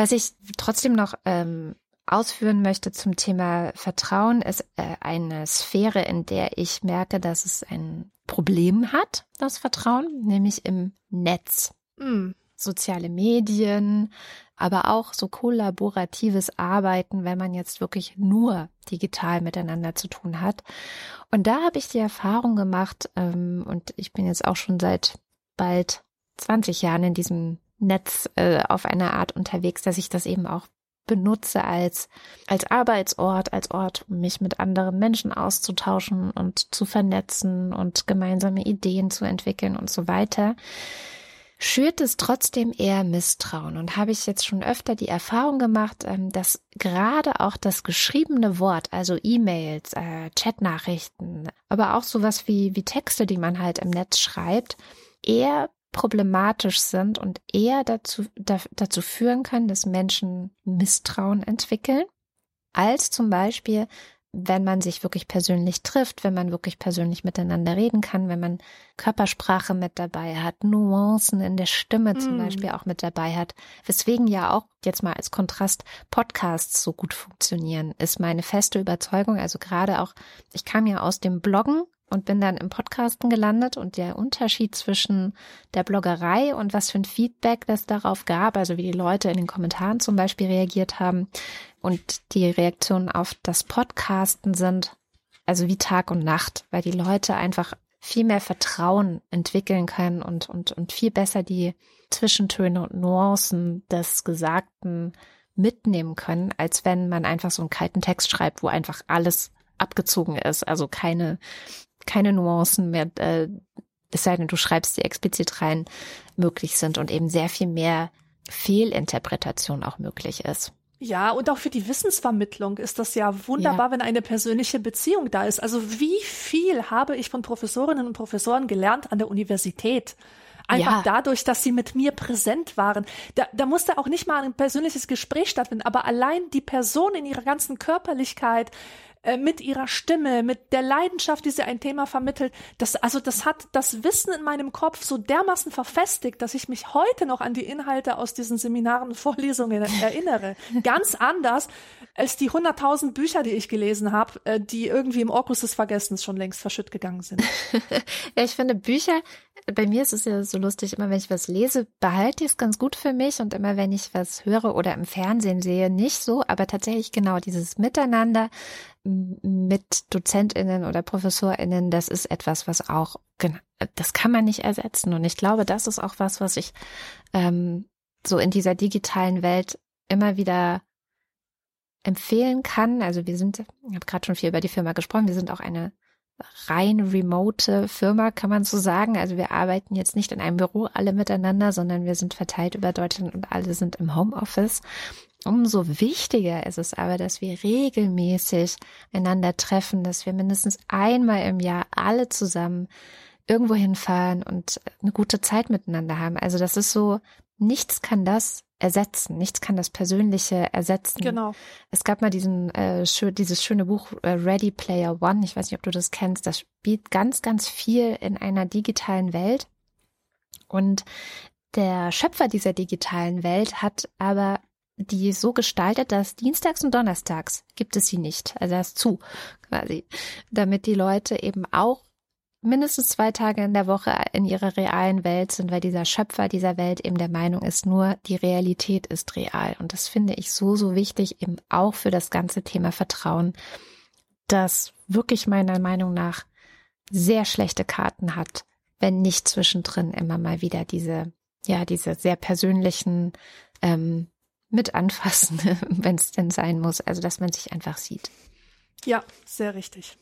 Was ich trotzdem noch ähm, ausführen möchte zum Thema Vertrauen, ist äh, eine Sphäre, in der ich merke, dass es ein Problem hat, das Vertrauen, nämlich im Netz. Mm. Soziale Medien, aber auch so kollaboratives Arbeiten, wenn man jetzt wirklich nur digital miteinander zu tun hat. Und da habe ich die Erfahrung gemacht, ähm, und ich bin jetzt auch schon seit bald 20 Jahren in diesem Netz äh, auf eine Art unterwegs, dass ich das eben auch benutze als, als Arbeitsort, als Ort, um mich mit anderen Menschen auszutauschen und zu vernetzen und gemeinsame Ideen zu entwickeln und so weiter, schürt es trotzdem eher Misstrauen. Und habe ich jetzt schon öfter die Erfahrung gemacht, ähm, dass gerade auch das geschriebene Wort, also E-Mails, äh, Chatnachrichten, aber auch sowas wie, wie Texte, die man halt im Netz schreibt, eher problematisch sind und eher dazu, da, dazu führen können, dass Menschen Misstrauen entwickeln, als zum Beispiel wenn man sich wirklich persönlich trifft, wenn man wirklich persönlich miteinander reden kann, wenn man Körpersprache mit dabei hat, Nuancen in der Stimme zum mm. Beispiel auch mit dabei hat, weswegen ja auch jetzt mal als Kontrast Podcasts so gut funktionieren, ist meine feste Überzeugung. Also gerade auch, ich kam ja aus dem Bloggen und bin dann im Podcasten gelandet und der Unterschied zwischen der Bloggerei und was für ein Feedback das darauf gab, also wie die Leute in den Kommentaren zum Beispiel reagiert haben und die Reaktionen auf das Podcasten sind, also wie Tag und Nacht, weil die Leute einfach viel mehr Vertrauen entwickeln können und, und, und viel besser die Zwischentöne und Nuancen des Gesagten mitnehmen können, als wenn man einfach so einen kalten Text schreibt, wo einfach alles abgezogen ist, also keine keine Nuancen mehr, äh, es sei denn, du schreibst sie explizit rein, möglich sind und eben sehr viel mehr Fehlinterpretation auch möglich ist. Ja, und auch für die Wissensvermittlung ist das ja wunderbar, ja. wenn eine persönliche Beziehung da ist. Also wie viel habe ich von Professorinnen und Professoren gelernt an der Universität? Einfach ja. dadurch, dass sie mit mir präsent waren. Da, da musste auch nicht mal ein persönliches Gespräch stattfinden, aber allein die Person in ihrer ganzen Körperlichkeit, äh, mit ihrer Stimme, mit der Leidenschaft, die sie ein Thema vermittelt. Das, also das hat das Wissen in meinem Kopf so dermaßen verfestigt, dass ich mich heute noch an die Inhalte aus diesen Seminaren und Vorlesungen erinnere. Ganz anders als die hunderttausend Bücher, die ich gelesen habe, äh, die irgendwie im Orkus des Vergessens schon längst verschütt gegangen sind. ja, ich finde Bücher, bei mir ist es ja so lustig, immer wenn ich was lese, behalte ich es ganz gut für mich und immer wenn ich was höre oder im Fernsehen sehe, nicht so, aber tatsächlich genau dieses Miteinander, mit DozentInnen oder ProfessorInnen, das ist etwas, was auch, das kann man nicht ersetzen. Und ich glaube, das ist auch was, was ich ähm, so in dieser digitalen Welt immer wieder empfehlen kann. Also wir sind, ich habe gerade schon viel über die Firma gesprochen, wir sind auch eine rein remote Firma, kann man so sagen. Also wir arbeiten jetzt nicht in einem Büro alle miteinander, sondern wir sind verteilt über Deutschland und alle sind im Homeoffice. Umso wichtiger ist es aber, dass wir regelmäßig einander treffen, dass wir mindestens einmal im Jahr alle zusammen irgendwo hinfahren und eine gute Zeit miteinander haben. Also das ist so, nichts kann das ersetzen, nichts kann das Persönliche ersetzen. Genau. Es gab mal diesen äh, schön, dieses schöne Buch äh, Ready Player One. Ich weiß nicht, ob du das kennst. Das spielt ganz, ganz viel in einer digitalen Welt. Und der Schöpfer dieser digitalen Welt hat aber die so gestaltet, dass dienstags und donnerstags gibt es sie nicht. Also das zu, quasi. Damit die Leute eben auch mindestens zwei Tage in der Woche in ihrer realen Welt sind, weil dieser Schöpfer dieser Welt eben der Meinung ist, nur die Realität ist real. Und das finde ich so, so wichtig, eben auch für das ganze Thema Vertrauen, das wirklich meiner Meinung nach sehr schlechte Karten hat, wenn nicht zwischendrin immer mal wieder diese, ja, diese sehr persönlichen ähm, mit anfassen, wenn es denn sein muss. Also, dass man sich einfach sieht. Ja, sehr richtig.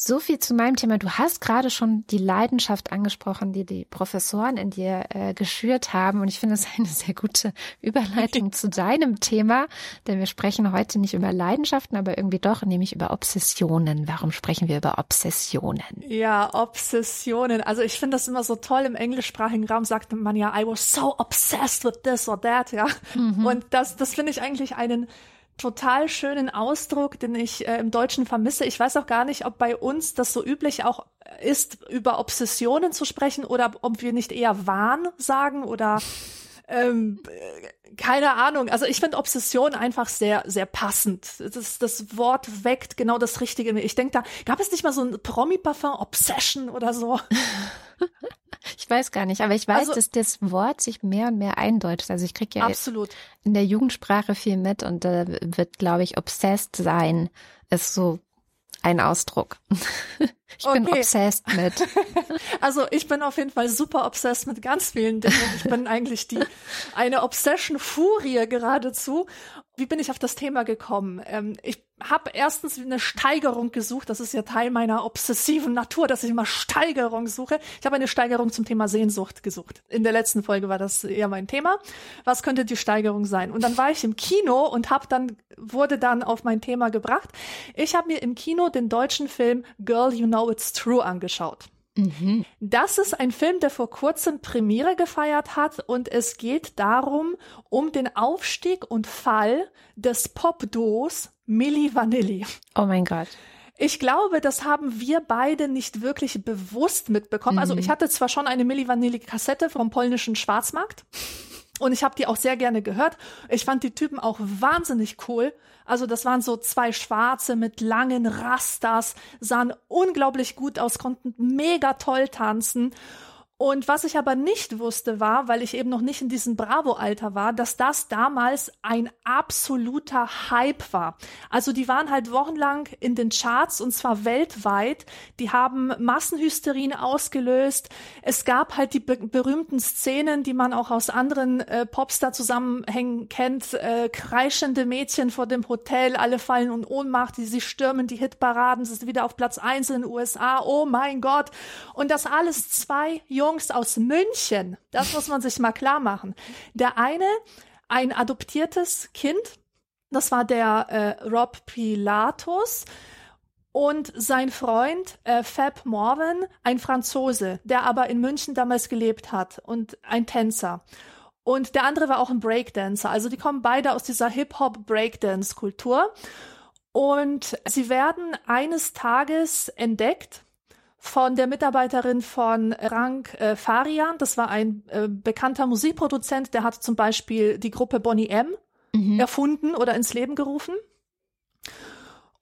So viel zu meinem Thema. Du hast gerade schon die Leidenschaft angesprochen, die die Professoren in dir äh, geschürt haben. Und ich finde es eine sehr gute Überleitung zu deinem Thema, denn wir sprechen heute nicht über Leidenschaften, aber irgendwie doch, nämlich über Obsessionen. Warum sprechen wir über Obsessionen? Ja, Obsessionen. Also ich finde das immer so toll. Im englischsprachigen Raum sagt man ja, I was so obsessed with this or that, ja. Mhm. Und das, das finde ich eigentlich einen total schönen Ausdruck, den ich äh, im Deutschen vermisse. Ich weiß auch gar nicht, ob bei uns das so üblich auch ist, über Obsessionen zu sprechen oder ob wir nicht eher Wahn sagen oder ähm, keine Ahnung. Also ich finde Obsession einfach sehr, sehr passend. Das, das Wort weckt genau das Richtige. Ich denke, da gab es nicht mal so ein Promi-Parfum Obsession oder so. Ich weiß gar nicht, aber ich weiß, also, dass das Wort sich mehr und mehr eindeutet. Also ich kriege ja absolut. in der Jugendsprache viel mit und da äh, wird, glaube ich, obsessed sein ist so ein Ausdruck. Ich okay. bin obsessed mit. Also ich bin auf jeden Fall super obsessed mit ganz vielen Dingen. Ich bin eigentlich die eine Obsession-Furie geradezu. Wie bin ich auf das Thema gekommen? Ähm, ich habe erstens eine Steigerung gesucht. Das ist ja Teil meiner obsessiven Natur, dass ich immer Steigerung suche. Ich habe eine Steigerung zum Thema Sehnsucht gesucht. In der letzten Folge war das eher mein Thema. Was könnte die Steigerung sein? Und dann war ich im Kino und habe dann wurde dann auf mein Thema gebracht. Ich habe mir im Kino den deutschen Film Girl You Know It's True angeschaut. Mhm. Das ist ein Film, der vor kurzem Premiere gefeiert hat und es geht darum, um den Aufstieg und Fall des Pop-Duos Milli Vanilli. Oh mein Gott. Ich glaube, das haben wir beide nicht wirklich bewusst mitbekommen. Also mhm. Also ich hatte zwar schon eine Milli Vanilli Kassette vom polnischen Schwarzmarkt. Und ich habe die auch sehr gerne gehört. Ich fand die Typen auch wahnsinnig cool. Also das waren so zwei Schwarze mit langen Rastas, sahen unglaublich gut aus, konnten mega toll tanzen. Und was ich aber nicht wusste war, weil ich eben noch nicht in diesem Bravo-Alter war, dass das damals ein absoluter Hype war. Also die waren halt wochenlang in den Charts und zwar weltweit. Die haben Massenhysterien ausgelöst. Es gab halt die be berühmten Szenen, die man auch aus anderen äh, Popstar-Zusammenhängen kennt. Äh, kreischende Mädchen vor dem Hotel, alle fallen in Ohnmacht, die sie stürmen die Hitparaden, sie sind wieder auf Platz eins in den USA. Oh mein Gott. Und das alles zwei Junge Jungs aus München. Das muss man sich mal klar machen. Der eine, ein adoptiertes Kind, das war der äh, Rob Pilatus und sein Freund äh, Fab Morvan, ein Franzose, der aber in München damals gelebt hat und ein Tänzer. Und der andere war auch ein Breakdancer. Also die kommen beide aus dieser Hip-Hop-Breakdance-Kultur. Und sie werden eines Tages entdeckt von der Mitarbeiterin von Rank äh, Farian. Das war ein äh, bekannter Musikproduzent, der hat zum Beispiel die Gruppe Bonnie M mhm. erfunden oder ins Leben gerufen.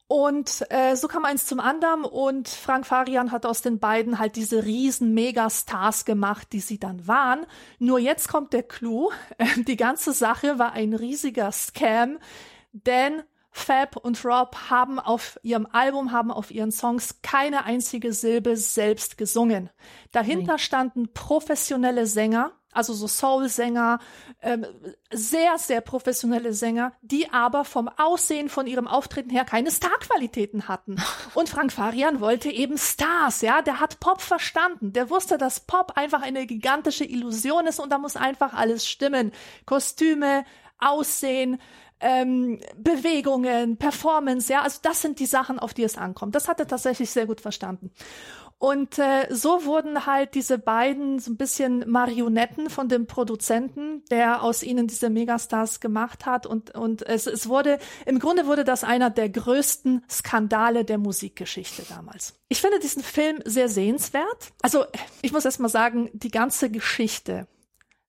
Und äh, so kam eins zum anderen und Frank Farian hat aus den beiden halt diese riesen Megastars gemacht, die sie dann waren. Nur jetzt kommt der Clou. die ganze Sache war ein riesiger Scam, denn Fab und Rob haben auf ihrem Album, haben auf ihren Songs keine einzige Silbe selbst gesungen. Dahinter Nein. standen professionelle Sänger, also so Soul-Sänger, ähm, sehr, sehr professionelle Sänger, die aber vom Aussehen von ihrem Auftreten her keine Starqualitäten hatten. Und Frank Farian wollte eben Stars, ja, der hat Pop verstanden. Der wusste, dass Pop einfach eine gigantische Illusion ist und da muss einfach alles stimmen. Kostüme, Aussehen, ähm, Bewegungen, Performance, ja, also das sind die Sachen, auf die es ankommt. Das hat er tatsächlich sehr gut verstanden. Und äh, so wurden halt diese beiden so ein bisschen Marionetten von dem Produzenten, der aus ihnen diese Megastars gemacht hat. Und, und es, es wurde, im Grunde wurde das einer der größten Skandale der Musikgeschichte damals. Ich finde diesen Film sehr sehenswert. Also ich muss erst mal sagen, die ganze Geschichte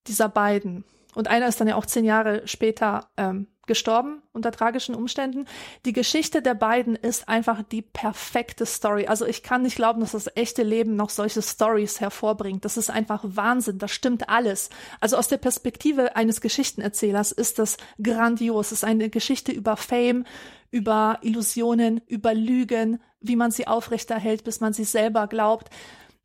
dieser beiden, und einer ist dann ja auch zehn Jahre später ähm, gestorben unter tragischen Umständen. Die Geschichte der beiden ist einfach die perfekte Story. Also ich kann nicht glauben, dass das echte Leben noch solche Stories hervorbringt. Das ist einfach Wahnsinn. Das stimmt alles. Also aus der Perspektive eines Geschichtenerzählers ist das grandios. Es ist eine Geschichte über Fame, über Illusionen, über Lügen, wie man sie aufrechterhält, bis man sie selber glaubt.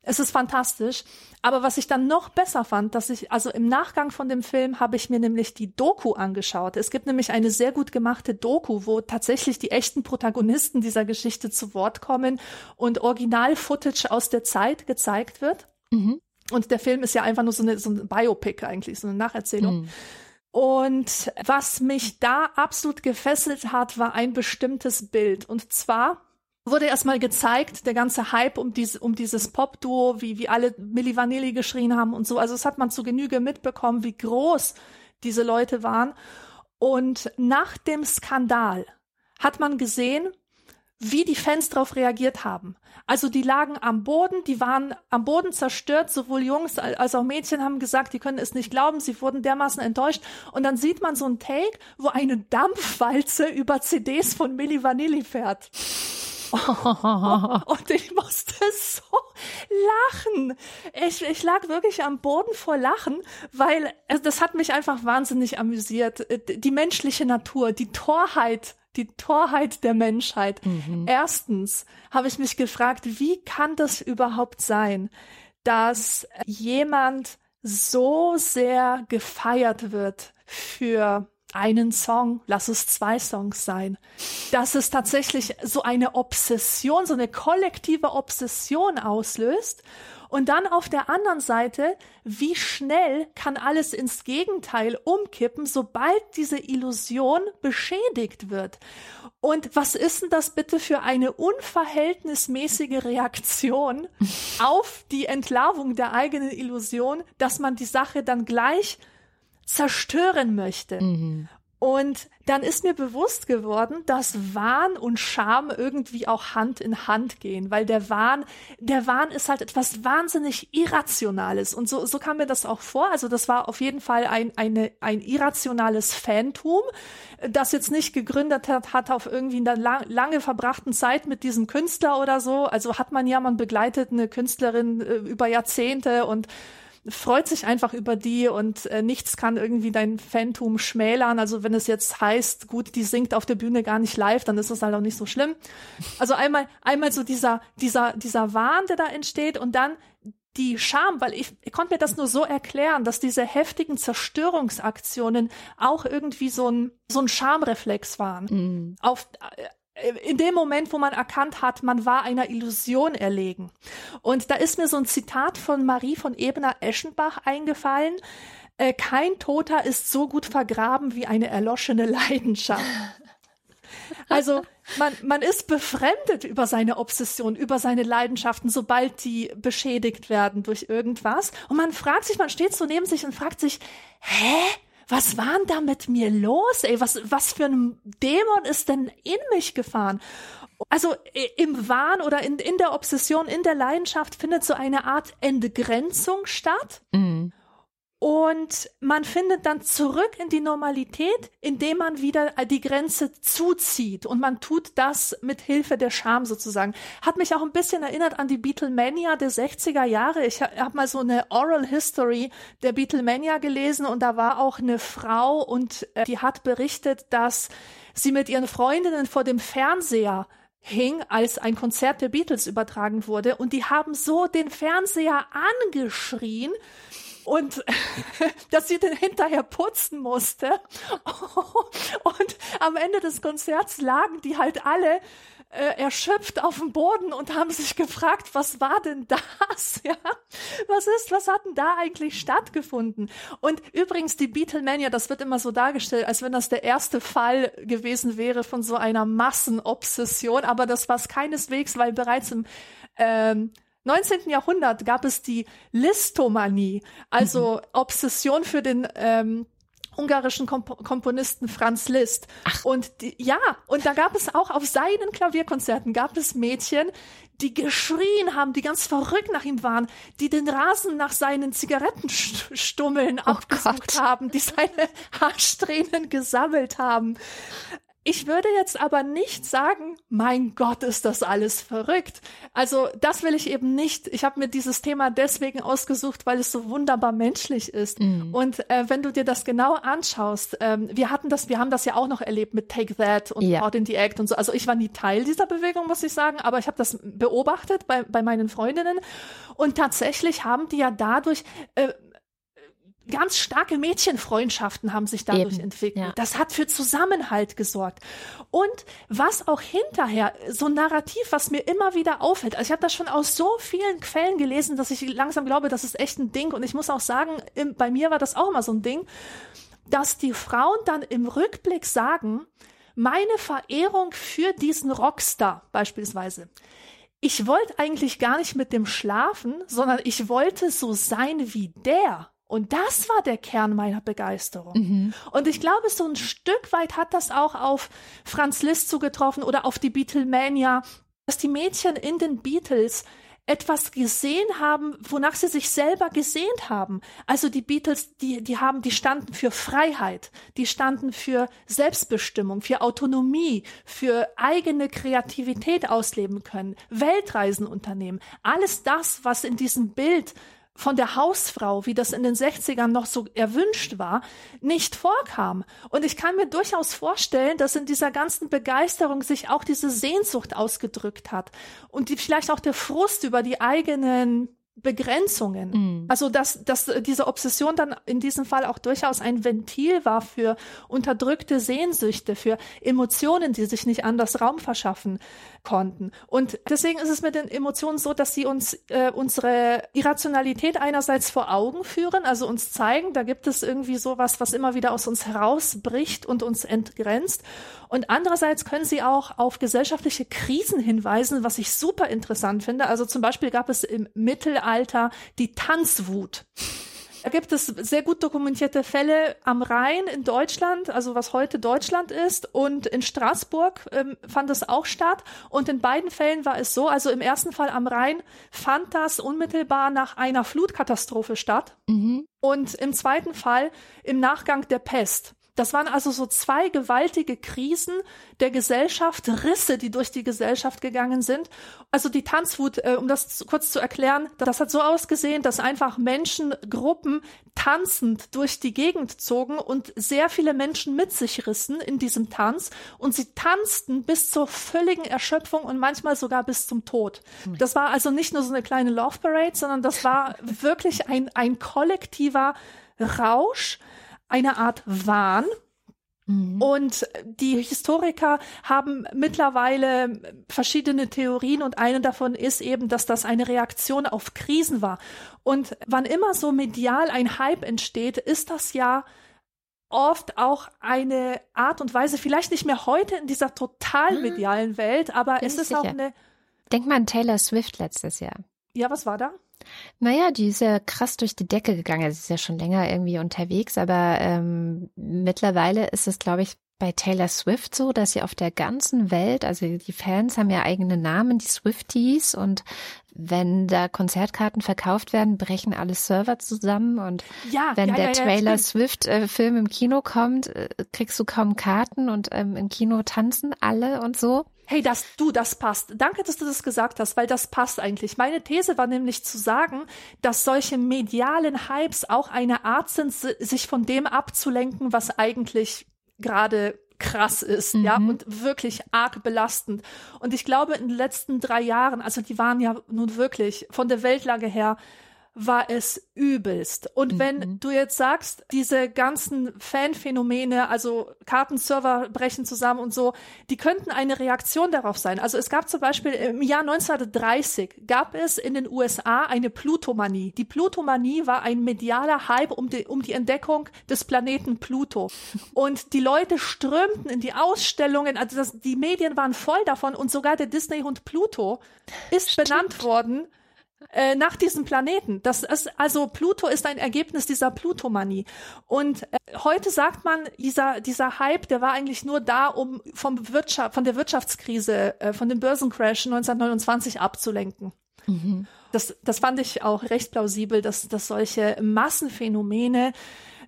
Es ist fantastisch. Aber was ich dann noch besser fand, dass ich, also im Nachgang von dem Film habe ich mir nämlich die Doku angeschaut. Es gibt nämlich eine sehr gut gemachte Doku, wo tatsächlich die echten Protagonisten dieser Geschichte zu Wort kommen und Original-Footage aus der Zeit gezeigt wird. Mhm. Und der Film ist ja einfach nur so, eine, so ein Biopic eigentlich, so eine Nacherzählung. Mhm. Und was mich da absolut gefesselt hat, war ein bestimmtes Bild. Und zwar wurde erstmal gezeigt, der ganze Hype um, diese, um dieses Pop-Duo, wie, wie alle Milli Vanilli geschrien haben und so. Also es hat man zu Genüge mitbekommen, wie groß diese Leute waren. Und nach dem Skandal hat man gesehen, wie die Fans darauf reagiert haben. Also die lagen am Boden, die waren am Boden zerstört, sowohl Jungs als auch Mädchen haben gesagt, die können es nicht glauben, sie wurden dermaßen enttäuscht. Und dann sieht man so ein Take, wo eine Dampfwalze über CDs von Milli Vanilli fährt. und ich musste so lachen. Ich, ich lag wirklich am Boden vor Lachen, weil das hat mich einfach wahnsinnig amüsiert. Die menschliche Natur, die Torheit die Torheit der Menschheit. Mhm. Erstens habe ich mich gefragt, wie kann das überhaupt sein, dass jemand so sehr gefeiert wird für einen Song, lass es zwei Songs sein, dass es tatsächlich so eine Obsession, so eine kollektive Obsession auslöst. Und dann auf der anderen Seite, wie schnell kann alles ins Gegenteil umkippen, sobald diese Illusion beschädigt wird? Und was ist denn das bitte für eine unverhältnismäßige Reaktion auf die Entlarvung der eigenen Illusion, dass man die Sache dann gleich zerstören möchte? Mhm. Und dann ist mir bewusst geworden, dass Wahn und Scham irgendwie auch Hand in Hand gehen, weil der Wahn, der Wahn ist halt etwas wahnsinnig Irrationales. Und so, so kam mir das auch vor. Also das war auf jeden Fall ein, eine, ein irrationales Phantom, das jetzt nicht gegründet hat, hat auf irgendwie einer lang, lange verbrachten Zeit mit diesem Künstler oder so. Also hat man ja, man begleitet eine Künstlerin äh, über Jahrzehnte und freut sich einfach über die und äh, nichts kann irgendwie dein Phantom schmälern. Also wenn es jetzt heißt, gut, die singt auf der Bühne gar nicht live, dann ist das halt auch nicht so schlimm. Also einmal, einmal so dieser, dieser, dieser Wahn, der da entsteht und dann die Scham, weil ich, ich konnte mir das nur so erklären, dass diese heftigen Zerstörungsaktionen auch irgendwie so ein, so ein Schamreflex waren. Mm. Auf, in dem Moment, wo man erkannt hat, man war einer Illusion erlegen. Und da ist mir so ein Zitat von Marie von Ebener-Eschenbach eingefallen. Äh, kein Toter ist so gut vergraben wie eine erloschene Leidenschaft. Also man, man ist befremdet über seine Obsession, über seine Leidenschaften, sobald die beschädigt werden durch irgendwas. Und man fragt sich, man steht so neben sich und fragt sich, hä? Was war denn da mit mir los? Ey, was, was für ein Dämon ist denn in mich gefahren? Also im Wahn oder in, in der Obsession, in der Leidenschaft findet so eine Art Entgrenzung statt. Mhm. Und man findet dann zurück in die Normalität, indem man wieder die Grenze zuzieht. Und man tut das mit Hilfe der Scham sozusagen. Hat mich auch ein bisschen erinnert an die Beatlemania der 60er Jahre. Ich habe mal so eine Oral History der Beatlemania gelesen und da war auch eine Frau und äh, die hat berichtet, dass sie mit ihren Freundinnen vor dem Fernseher hing, als ein Konzert der Beatles übertragen wurde. Und die haben so den Fernseher angeschrien, und dass sie den hinterher putzen musste. Und am Ende des Konzerts lagen die halt alle äh, erschöpft auf dem Boden und haben sich gefragt, was war denn das? Ja, was ist, was hat denn da eigentlich stattgefunden? Und übrigens die Beatlemania, das wird immer so dargestellt, als wenn das der erste Fall gewesen wäre von so einer Massenobsession, aber das war es keineswegs, weil bereits im ähm, 19. Jahrhundert gab es die Listomanie, also mhm. Obsession für den ähm, ungarischen Komp Komponisten Franz Liszt. Ach. Und die, ja, und da gab es auch auf seinen Klavierkonzerten gab es Mädchen, die geschrien haben, die ganz verrückt nach ihm waren, die den Rasen nach seinen Zigarettenstummeln oh abgesucht haben, die seine Haarsträhnen gesammelt haben. Ich würde jetzt aber nicht sagen, mein Gott, ist das alles verrückt. Also das will ich eben nicht. Ich habe mir dieses Thema deswegen ausgesucht, weil es so wunderbar menschlich ist. Mhm. Und äh, wenn du dir das genau anschaust, ähm, wir hatten das, wir haben das ja auch noch erlebt mit Take That und ja. Out in the Act und so. Also ich war nie Teil dieser Bewegung, muss ich sagen, aber ich habe das beobachtet bei, bei meinen Freundinnen. Und tatsächlich haben die ja dadurch äh, ganz starke Mädchenfreundschaften haben sich dadurch Eben, entwickelt. Ja. Das hat für Zusammenhalt gesorgt. Und was auch hinterher, so ein Narrativ, was mir immer wieder auffällt, also ich habe das schon aus so vielen Quellen gelesen, dass ich langsam glaube, das ist echt ein Ding. Und ich muss auch sagen, im, bei mir war das auch immer so ein Ding, dass die Frauen dann im Rückblick sagen, meine Verehrung für diesen Rockstar beispielsweise, ich wollte eigentlich gar nicht mit dem schlafen, sondern ich wollte so sein wie der. Und das war der Kern meiner Begeisterung. Mhm. Und ich glaube, so ein Stück weit hat das auch auf Franz Liszt zugetroffen oder auf die Beatlemania, dass die Mädchen in den Beatles etwas gesehen haben, wonach sie sich selber gesehnt haben. Also die Beatles, die, die haben, die standen für Freiheit, die standen für Selbstbestimmung, für Autonomie, für eigene Kreativität ausleben können, Weltreisen unternehmen. Alles das, was in diesem Bild von der Hausfrau, wie das in den 60ern noch so erwünscht war, nicht vorkam. Und ich kann mir durchaus vorstellen, dass in dieser ganzen Begeisterung sich auch diese Sehnsucht ausgedrückt hat und die vielleicht auch der Frust über die eigenen Begrenzungen. Mhm. Also dass, dass diese Obsession dann in diesem Fall auch durchaus ein Ventil war für unterdrückte Sehnsüchte, für Emotionen, die sich nicht anders Raum verschaffen konnten. Und deswegen ist es mit den Emotionen so, dass sie uns äh, unsere Irrationalität einerseits vor Augen führen, also uns zeigen, da gibt es irgendwie sowas, was immer wieder aus uns herausbricht und uns entgrenzt. Und andererseits können sie auch auf gesellschaftliche Krisen hinweisen, was ich super interessant finde. Also zum Beispiel gab es im Mittelalter die Tanzwut. Da gibt es sehr gut dokumentierte Fälle am Rhein in Deutschland, also was heute Deutschland ist, und in Straßburg ähm, fand es auch statt. Und in beiden Fällen war es so, also im ersten Fall am Rhein fand das unmittelbar nach einer Flutkatastrophe statt. Mhm. Und im zweiten Fall im Nachgang der Pest. Das waren also so zwei gewaltige Krisen der Gesellschaft, Risse, die durch die Gesellschaft gegangen sind. Also die Tanzwut, äh, um das zu, kurz zu erklären, das hat so ausgesehen, dass einfach Menschengruppen tanzend durch die Gegend zogen und sehr viele Menschen mit sich rissen in diesem Tanz und sie tanzten bis zur völligen Erschöpfung und manchmal sogar bis zum Tod. Das war also nicht nur so eine kleine Love Parade, sondern das war wirklich ein, ein kollektiver Rausch, eine Art Wahn. Mhm. Und die Historiker haben mittlerweile verschiedene Theorien und eine davon ist eben, dass das eine Reaktion auf Krisen war. Und wann immer so medial ein Hype entsteht, ist das ja oft auch eine Art und Weise, vielleicht nicht mehr heute in dieser total mhm. medialen Welt, aber Bin es ist sicher. auch eine. Denk mal an Taylor Swift letztes Jahr. Ja, was war da? Naja, die ist ja krass durch die Decke gegangen. Sie ist ja schon länger irgendwie unterwegs, aber ähm, mittlerweile ist es, glaube ich, bei Taylor Swift so, dass sie auf der ganzen Welt, also die Fans haben ja eigene Namen, die Swifties, und wenn da Konzertkarten verkauft werden, brechen alle Server zusammen und ja, wenn ja, der ja, Taylor Swift äh, Film im Kino kommt, äh, kriegst du kaum Karten und ähm, im Kino tanzen alle und so. Hey, das, du, das passt. Danke, dass du das gesagt hast, weil das passt eigentlich. Meine These war nämlich zu sagen, dass solche medialen Hypes auch eine Art sind, sich von dem abzulenken, was eigentlich gerade krass ist, mhm. ja, und wirklich arg belastend. Und ich glaube, in den letzten drei Jahren, also die waren ja nun wirklich von der Weltlage her war es übelst. Und mhm. wenn du jetzt sagst, diese ganzen Fanphänomene, also Kartenserver brechen zusammen und so, die könnten eine Reaktion darauf sein. Also es gab zum Beispiel im Jahr 1930 gab es in den USA eine Plutomanie. Die Plutomanie war ein medialer Hype um die, um die Entdeckung des Planeten Pluto. Und die Leute strömten in die Ausstellungen, also das, die Medien waren voll davon und sogar der Disney-Hund Pluto ist Stimmt. benannt worden äh, nach diesem Planeten. Das ist, also Pluto ist ein Ergebnis dieser Plutomanie. Und äh, heute sagt man, dieser, dieser Hype, der war eigentlich nur da, um vom Wirtschaft, von der Wirtschaftskrise, äh, von dem Börsencrash 1929 abzulenken. Mhm. Das, das fand ich auch recht plausibel, dass, dass solche Massenphänomene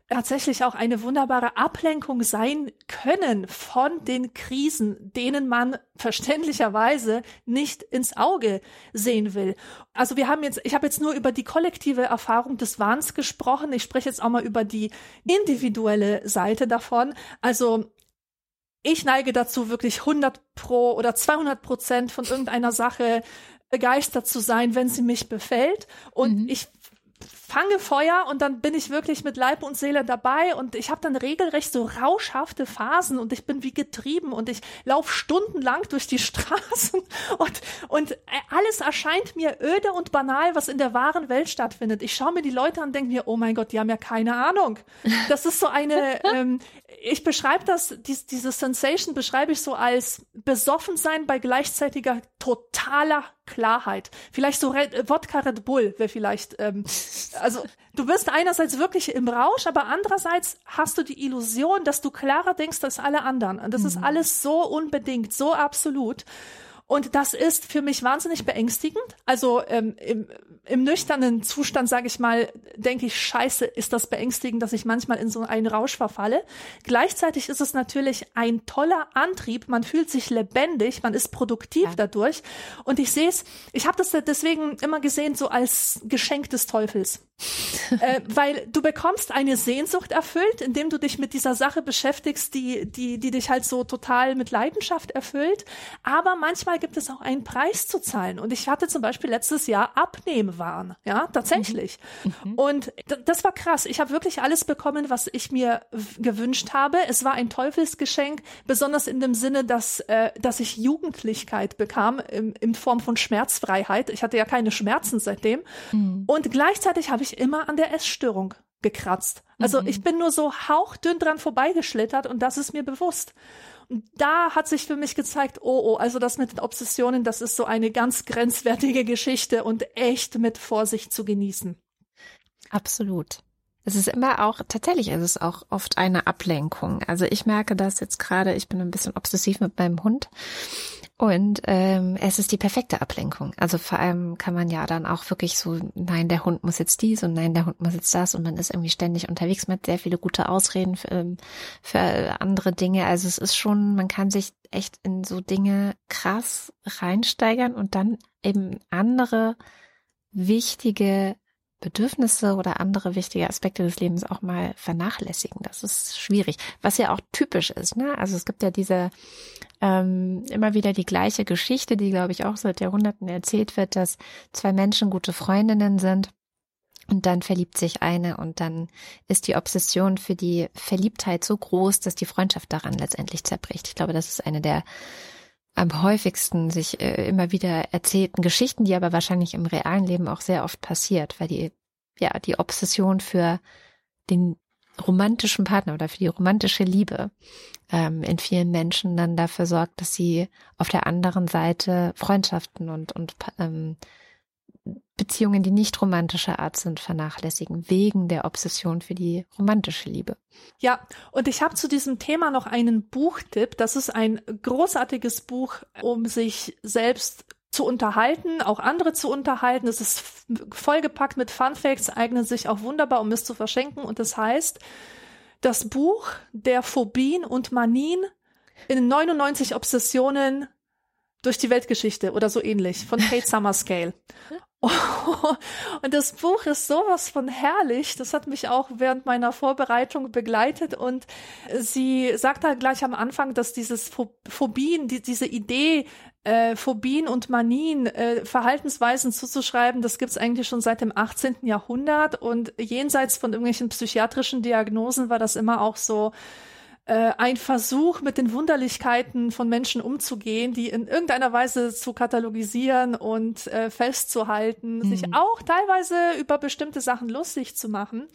tatsächlich auch eine wunderbare Ablenkung sein können von den Krisen, denen man verständlicherweise nicht ins Auge sehen will. Also wir haben jetzt, ich habe jetzt nur über die kollektive Erfahrung des Wahns gesprochen. Ich spreche jetzt auch mal über die individuelle Seite davon. Also ich neige dazu, wirklich 100 pro oder 200 Prozent von irgendeiner Sache begeistert zu sein, wenn sie mich befällt. Und mhm. ich fange Feuer und dann bin ich wirklich mit Leib und Seele dabei und ich habe dann regelrecht so rauschhafte Phasen und ich bin wie getrieben und ich laufe stundenlang durch die Straßen und, und äh, alles erscheint mir öde und banal, was in der wahren Welt stattfindet. Ich schaue mir die Leute an und denke mir, oh mein Gott, die haben ja keine Ahnung. Das ist so eine, ähm, ich beschreibe das, dies, diese Sensation beschreibe ich so als besoffen sein bei gleichzeitiger totaler Klarheit. Vielleicht so Red, Wodka Red Bull wäre vielleicht ähm, also du bist einerseits wirklich im Rausch, aber andererseits hast du die Illusion, dass du klarer denkst als alle anderen. Und das mhm. ist alles so unbedingt, so absolut. Und das ist für mich wahnsinnig beängstigend. Also ähm, im, im nüchternen Zustand, sage ich mal, denke ich, scheiße, ist das beängstigend, dass ich manchmal in so einen Rausch verfalle. Gleichzeitig ist es natürlich ein toller Antrieb. Man fühlt sich lebendig, man ist produktiv ja. dadurch. Und ich sehe es, ich habe das deswegen immer gesehen, so als Geschenk des Teufels. äh, weil du bekommst eine Sehnsucht erfüllt, indem du dich mit dieser Sache beschäftigst, die, die, die dich halt so total mit Leidenschaft erfüllt. Aber manchmal manchmal gibt es auch einen Preis zu zahlen. Und ich hatte zum Beispiel letztes Jahr Abnehmwahn, ja, tatsächlich. Mhm. Und das war krass. Ich habe wirklich alles bekommen, was ich mir gewünscht habe. Es war ein Teufelsgeschenk, besonders in dem Sinne, dass, äh, dass ich Jugendlichkeit bekam in, in Form von Schmerzfreiheit. Ich hatte ja keine Schmerzen seitdem. Mhm. Und gleichzeitig habe ich immer an der Essstörung gekratzt. Also mhm. ich bin nur so hauchdünn dran vorbeigeschlittert und das ist mir bewusst. Und da hat sich für mich gezeigt, oh, oh, also das mit den Obsessionen, das ist so eine ganz grenzwertige Geschichte und echt mit Vorsicht zu genießen. Absolut. Es ist immer auch, tatsächlich ist es auch oft eine Ablenkung. Also ich merke das jetzt gerade, ich bin ein bisschen obsessiv mit meinem Hund. Und ähm, es ist die perfekte Ablenkung. Also vor allem kann man ja dann auch wirklich so, nein, der Hund muss jetzt dies und nein, der Hund muss jetzt das und man ist irgendwie ständig unterwegs mit sehr viele gute Ausreden für, ähm, für andere Dinge. Also es ist schon, man kann sich echt in so Dinge krass reinsteigern und dann eben andere wichtige Bedürfnisse oder andere wichtige Aspekte des Lebens auch mal vernachlässigen. Das ist schwierig, was ja auch typisch ist. Ne? Also es gibt ja diese ähm, immer wieder die gleiche Geschichte, die glaube ich auch seit Jahrhunderten erzählt wird, dass zwei Menschen gute Freundinnen sind und dann verliebt sich eine und dann ist die Obsession für die Verliebtheit so groß, dass die Freundschaft daran letztendlich zerbricht. Ich glaube, das ist eine der am häufigsten sich äh, immer wieder erzählten Geschichten, die aber wahrscheinlich im realen Leben auch sehr oft passiert, weil die, ja, die Obsession für den romantischen Partner oder für die romantische Liebe ähm, in vielen Menschen dann dafür sorgt, dass sie auf der anderen Seite Freundschaften und, und ähm, Beziehungen, die nicht romantischer Art sind, vernachlässigen, wegen der Obsession für die romantische Liebe. Ja, und ich habe zu diesem Thema noch einen Buchtipp. Das ist ein großartiges Buch, um sich selbst zu unterhalten, auch andere zu unterhalten. Es ist vollgepackt mit Fun Facts, eignet sich auch wunderbar, um es zu verschenken. Und das heißt, das Buch der Phobien und Manien in 99 Obsessionen durch die Weltgeschichte oder so ähnlich von Kate Summerscale. und das Buch ist sowas von herrlich. Das hat mich auch während meiner Vorbereitung begleitet. Und sie sagt halt gleich am Anfang, dass dieses Phobien, die, diese Idee, äh, Phobien und Manien, äh, Verhaltensweisen zuzuschreiben, das gibt's eigentlich schon seit dem 18. Jahrhundert. Und jenseits von irgendwelchen psychiatrischen Diagnosen war das immer auch so, äh, ein Versuch, mit den Wunderlichkeiten von Menschen umzugehen, die in irgendeiner Weise zu katalogisieren und äh, festzuhalten, mhm. sich auch teilweise über bestimmte Sachen lustig zu machen.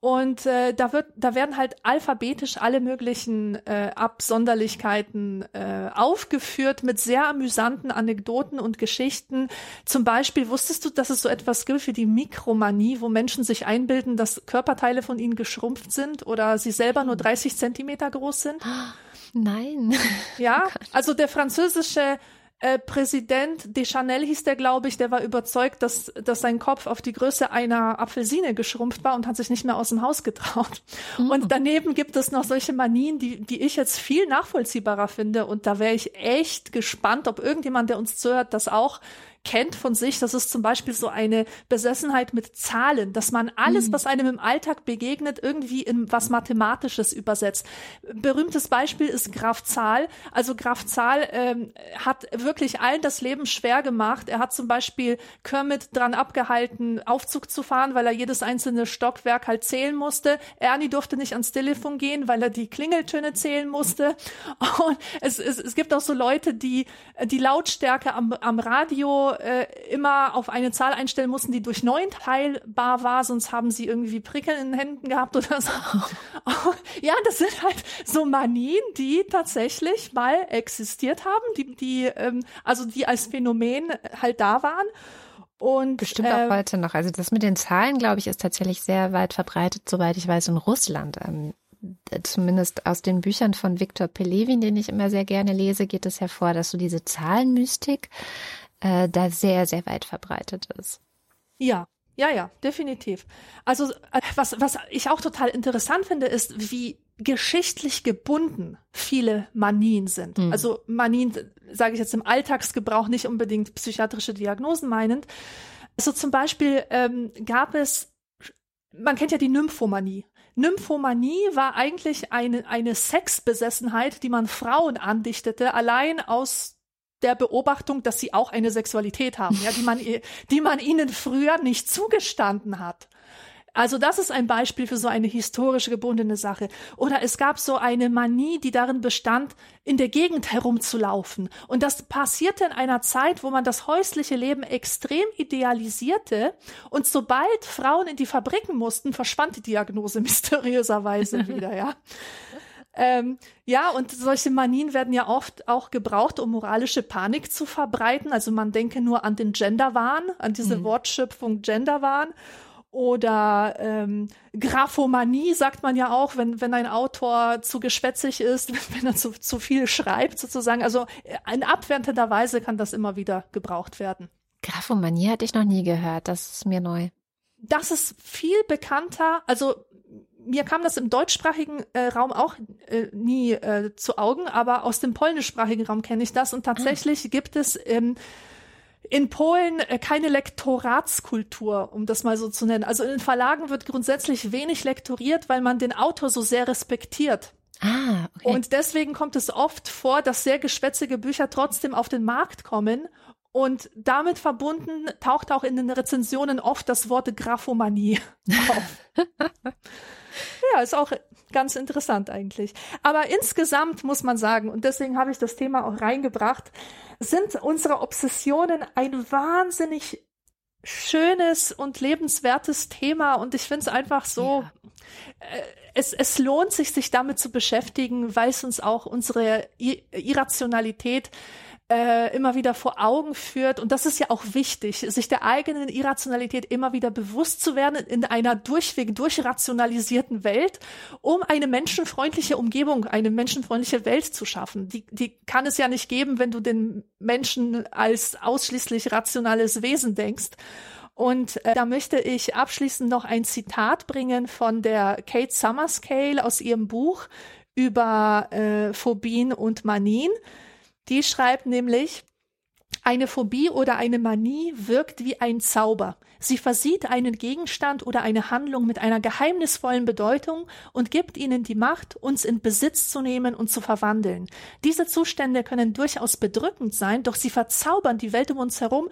Und äh, da wird, da werden halt alphabetisch alle möglichen äh, Absonderlichkeiten äh, aufgeführt mit sehr amüsanten Anekdoten und Geschichten. Zum Beispiel wusstest du, dass es so etwas gibt wie die Mikromanie, wo Menschen sich einbilden, dass Körperteile von ihnen geschrumpft sind oder sie selber nur 30 Zentimeter groß sind? Nein. Ja, oh also der französische äh, Präsident Deschanel hieß der, glaube ich, der war überzeugt, dass, dass sein Kopf auf die Größe einer Apfelsine geschrumpft war und hat sich nicht mehr aus dem Haus getraut. Mhm. Und daneben gibt es noch solche Manien, die, die ich jetzt viel nachvollziehbarer finde. Und da wäre ich echt gespannt, ob irgendjemand, der uns zuhört, das auch kennt von sich. Das ist zum Beispiel so eine Besessenheit mit Zahlen, dass man alles, mhm. was einem im Alltag begegnet, irgendwie in was Mathematisches übersetzt. Berühmtes Beispiel ist Graf Zahl. Also Graf Zahl ähm, hat wirklich allen das Leben schwer gemacht. Er hat zum Beispiel Kermit dran abgehalten, Aufzug zu fahren, weil er jedes einzelne Stockwerk halt zählen musste. Ernie durfte nicht ans Telefon gehen, weil er die Klingeltöne zählen musste. Und es, es, es gibt auch so Leute, die die Lautstärke am, am Radio äh, immer auf eine Zahl einstellen mussten, die durch neun teilbar war, sonst haben sie irgendwie Prickeln in den Händen gehabt oder so. ja, das sind halt so Manien, die tatsächlich mal existiert haben, die, die ähm, also die als Phänomen halt da waren. Und, Bestimmt auch äh, heute noch. Also das mit den Zahlen, glaube ich, ist tatsächlich sehr weit verbreitet, soweit ich weiß, in Russland. Ähm, zumindest aus den Büchern von Viktor Pelevin, den ich immer sehr gerne lese, geht es hervor, dass so diese Zahlenmystik äh, da sehr, sehr weit verbreitet ist. Ja, ja, ja, definitiv. Also äh, was, was ich auch total interessant finde, ist, wie geschichtlich gebunden viele Manien sind. Mhm. Also Manien, sage ich jetzt im Alltagsgebrauch, nicht unbedingt psychiatrische Diagnosen meinend. Also zum Beispiel ähm, gab es, man kennt ja die Nymphomanie. Nymphomanie war eigentlich eine, eine Sexbesessenheit, die man Frauen andichtete, allein aus der Beobachtung, dass sie auch eine Sexualität haben, ja, die man, die man ihnen früher nicht zugestanden hat. Also das ist ein Beispiel für so eine historisch gebundene Sache. Oder es gab so eine Manie, die darin bestand, in der Gegend herumzulaufen. Und das passierte in einer Zeit, wo man das häusliche Leben extrem idealisierte. Und sobald Frauen in die Fabriken mussten, verschwand die Diagnose mysteriöserweise wieder, ja. Ähm, ja, und solche Manien werden ja oft auch gebraucht, um moralische Panik zu verbreiten. Also man denke nur an den Genderwahn, an diese mhm. Wortschöpfung Genderwahn oder ähm, Graphomanie sagt man ja auch, wenn, wenn ein Autor zu geschwätzig ist, wenn er zu, zu viel schreibt sozusagen. Also in abwertender Weise kann das immer wieder gebraucht werden. Graphomanie hatte ich noch nie gehört, das ist mir neu. Das ist viel bekannter, also mir kam das im deutschsprachigen äh, Raum auch äh, nie äh, zu Augen, aber aus dem polnischsprachigen Raum kenne ich das und tatsächlich ah. gibt es ähm, in Polen äh, keine Lektoratskultur, um das mal so zu nennen. Also in den Verlagen wird grundsätzlich wenig lektoriert, weil man den Autor so sehr respektiert. Ah, okay. Und deswegen kommt es oft vor, dass sehr geschwätzige Bücher trotzdem auf den Markt kommen. Und damit verbunden taucht auch in den Rezensionen oft das Wort Graphomanie auf. Ja, ist auch ganz interessant eigentlich. Aber insgesamt muss man sagen, und deswegen habe ich das Thema auch reingebracht, sind unsere Obsessionen ein wahnsinnig schönes und lebenswertes Thema und ich finde es einfach so, ja. äh, es, es lohnt sich, sich damit zu beschäftigen, weil es uns auch unsere Irrationalität äh, immer wieder vor Augen führt. Und das ist ja auch wichtig, sich der eigenen Irrationalität immer wieder bewusst zu werden in einer durchweg durchrationalisierten Welt, um eine menschenfreundliche Umgebung, eine menschenfreundliche Welt zu schaffen. Die, die kann es ja nicht geben, wenn du den Menschen als ausschließlich rationales Wesen denkst. Und äh, da möchte ich abschließend noch ein Zitat bringen von der Kate Summerscale aus ihrem Buch über äh, Phobien und Manien. Die schreibt nämlich, eine Phobie oder eine Manie wirkt wie ein Zauber. Sie versieht einen Gegenstand oder eine Handlung mit einer geheimnisvollen Bedeutung und gibt ihnen die Macht, uns in Besitz zu nehmen und zu verwandeln. Diese Zustände können durchaus bedrückend sein, doch sie verzaubern die Welt um uns herum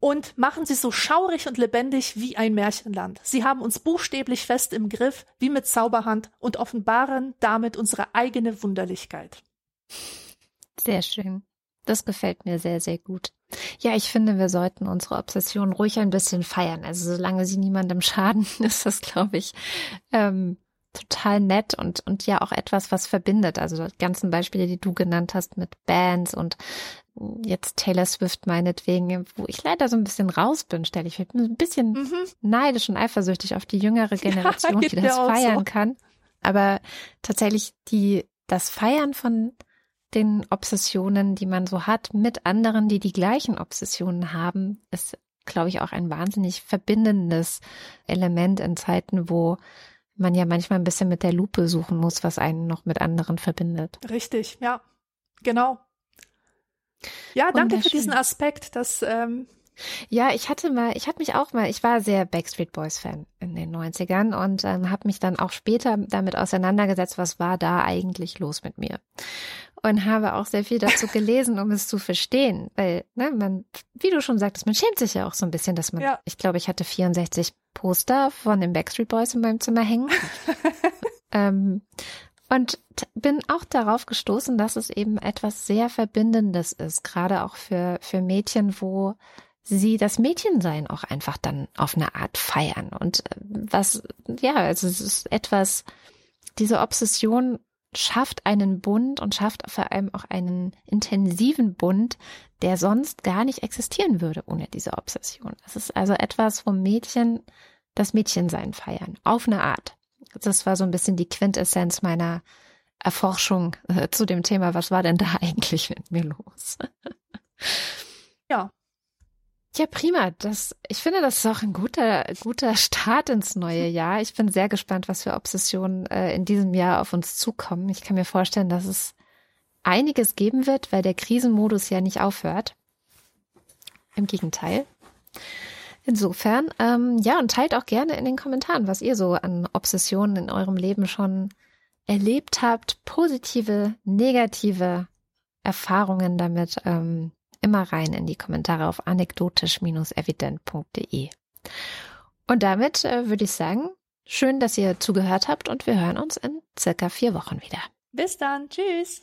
und machen sie so schaurig und lebendig wie ein Märchenland. Sie haben uns buchstäblich fest im Griff, wie mit Zauberhand, und offenbaren damit unsere eigene Wunderlichkeit. Sehr schön. Das gefällt mir sehr, sehr gut. Ja, ich finde, wir sollten unsere Obsession ruhig ein bisschen feiern. Also solange sie niemandem schaden, ist das, glaube ich, ähm, total nett und, und ja auch etwas, was verbindet. Also die ganzen Beispiele, die du genannt hast mit Bands und jetzt Taylor Swift meinetwegen, wo ich leider so ein bisschen raus bin, stelle ich mich ein bisschen mhm. neidisch und eifersüchtig auf die jüngere Generation, ja, die das feiern so. kann. Aber tatsächlich die, das Feiern von den Obsessionen, die man so hat, mit anderen, die die gleichen Obsessionen haben, ist, glaube ich, auch ein wahnsinnig verbindendes Element in Zeiten, wo man ja manchmal ein bisschen mit der Lupe suchen muss, was einen noch mit anderen verbindet. Richtig, ja, genau. Ja, danke für diesen Aspekt. Das ähm, ja, ich hatte mal, ich hatte mich auch mal, ich war sehr Backstreet Boys Fan in den 90ern und ähm, habe mich dann auch später damit auseinandergesetzt, was war da eigentlich los mit mir. Und habe auch sehr viel dazu gelesen, um es zu verstehen. Weil, ne, man, wie du schon sagtest, man schämt sich ja auch so ein bisschen, dass man, ja. ich glaube, ich hatte 64 Poster von den Backstreet Boys in meinem Zimmer hängen. ähm, und bin auch darauf gestoßen, dass es eben etwas sehr Verbindendes ist, gerade auch für, für Mädchen, wo sie das Mädchensein auch einfach dann auf eine Art feiern. Und äh, was, ja, also es ist etwas, diese Obsession schafft einen Bund und schafft vor allem auch einen intensiven Bund, der sonst gar nicht existieren würde ohne diese Obsession. Es ist also etwas, wo Mädchen das Mädchensein feiern, auf eine Art. Das war so ein bisschen die Quintessenz meiner Erforschung äh, zu dem Thema, was war denn da eigentlich mit mir los? ja, ja, prima. Das, ich finde, das ist auch ein guter, guter Start ins neue Jahr. Ich bin sehr gespannt, was für Obsessionen äh, in diesem Jahr auf uns zukommen. Ich kann mir vorstellen, dass es einiges geben wird, weil der Krisenmodus ja nicht aufhört. Im Gegenteil. Insofern, ähm, ja, und teilt auch gerne in den Kommentaren, was ihr so an Obsessionen in eurem Leben schon erlebt habt. Positive, negative Erfahrungen damit ähm, immer rein in die Kommentare auf anekdotisch-evident.de. Und damit äh, würde ich sagen, schön, dass ihr zugehört habt und wir hören uns in circa vier Wochen wieder. Bis dann. Tschüss.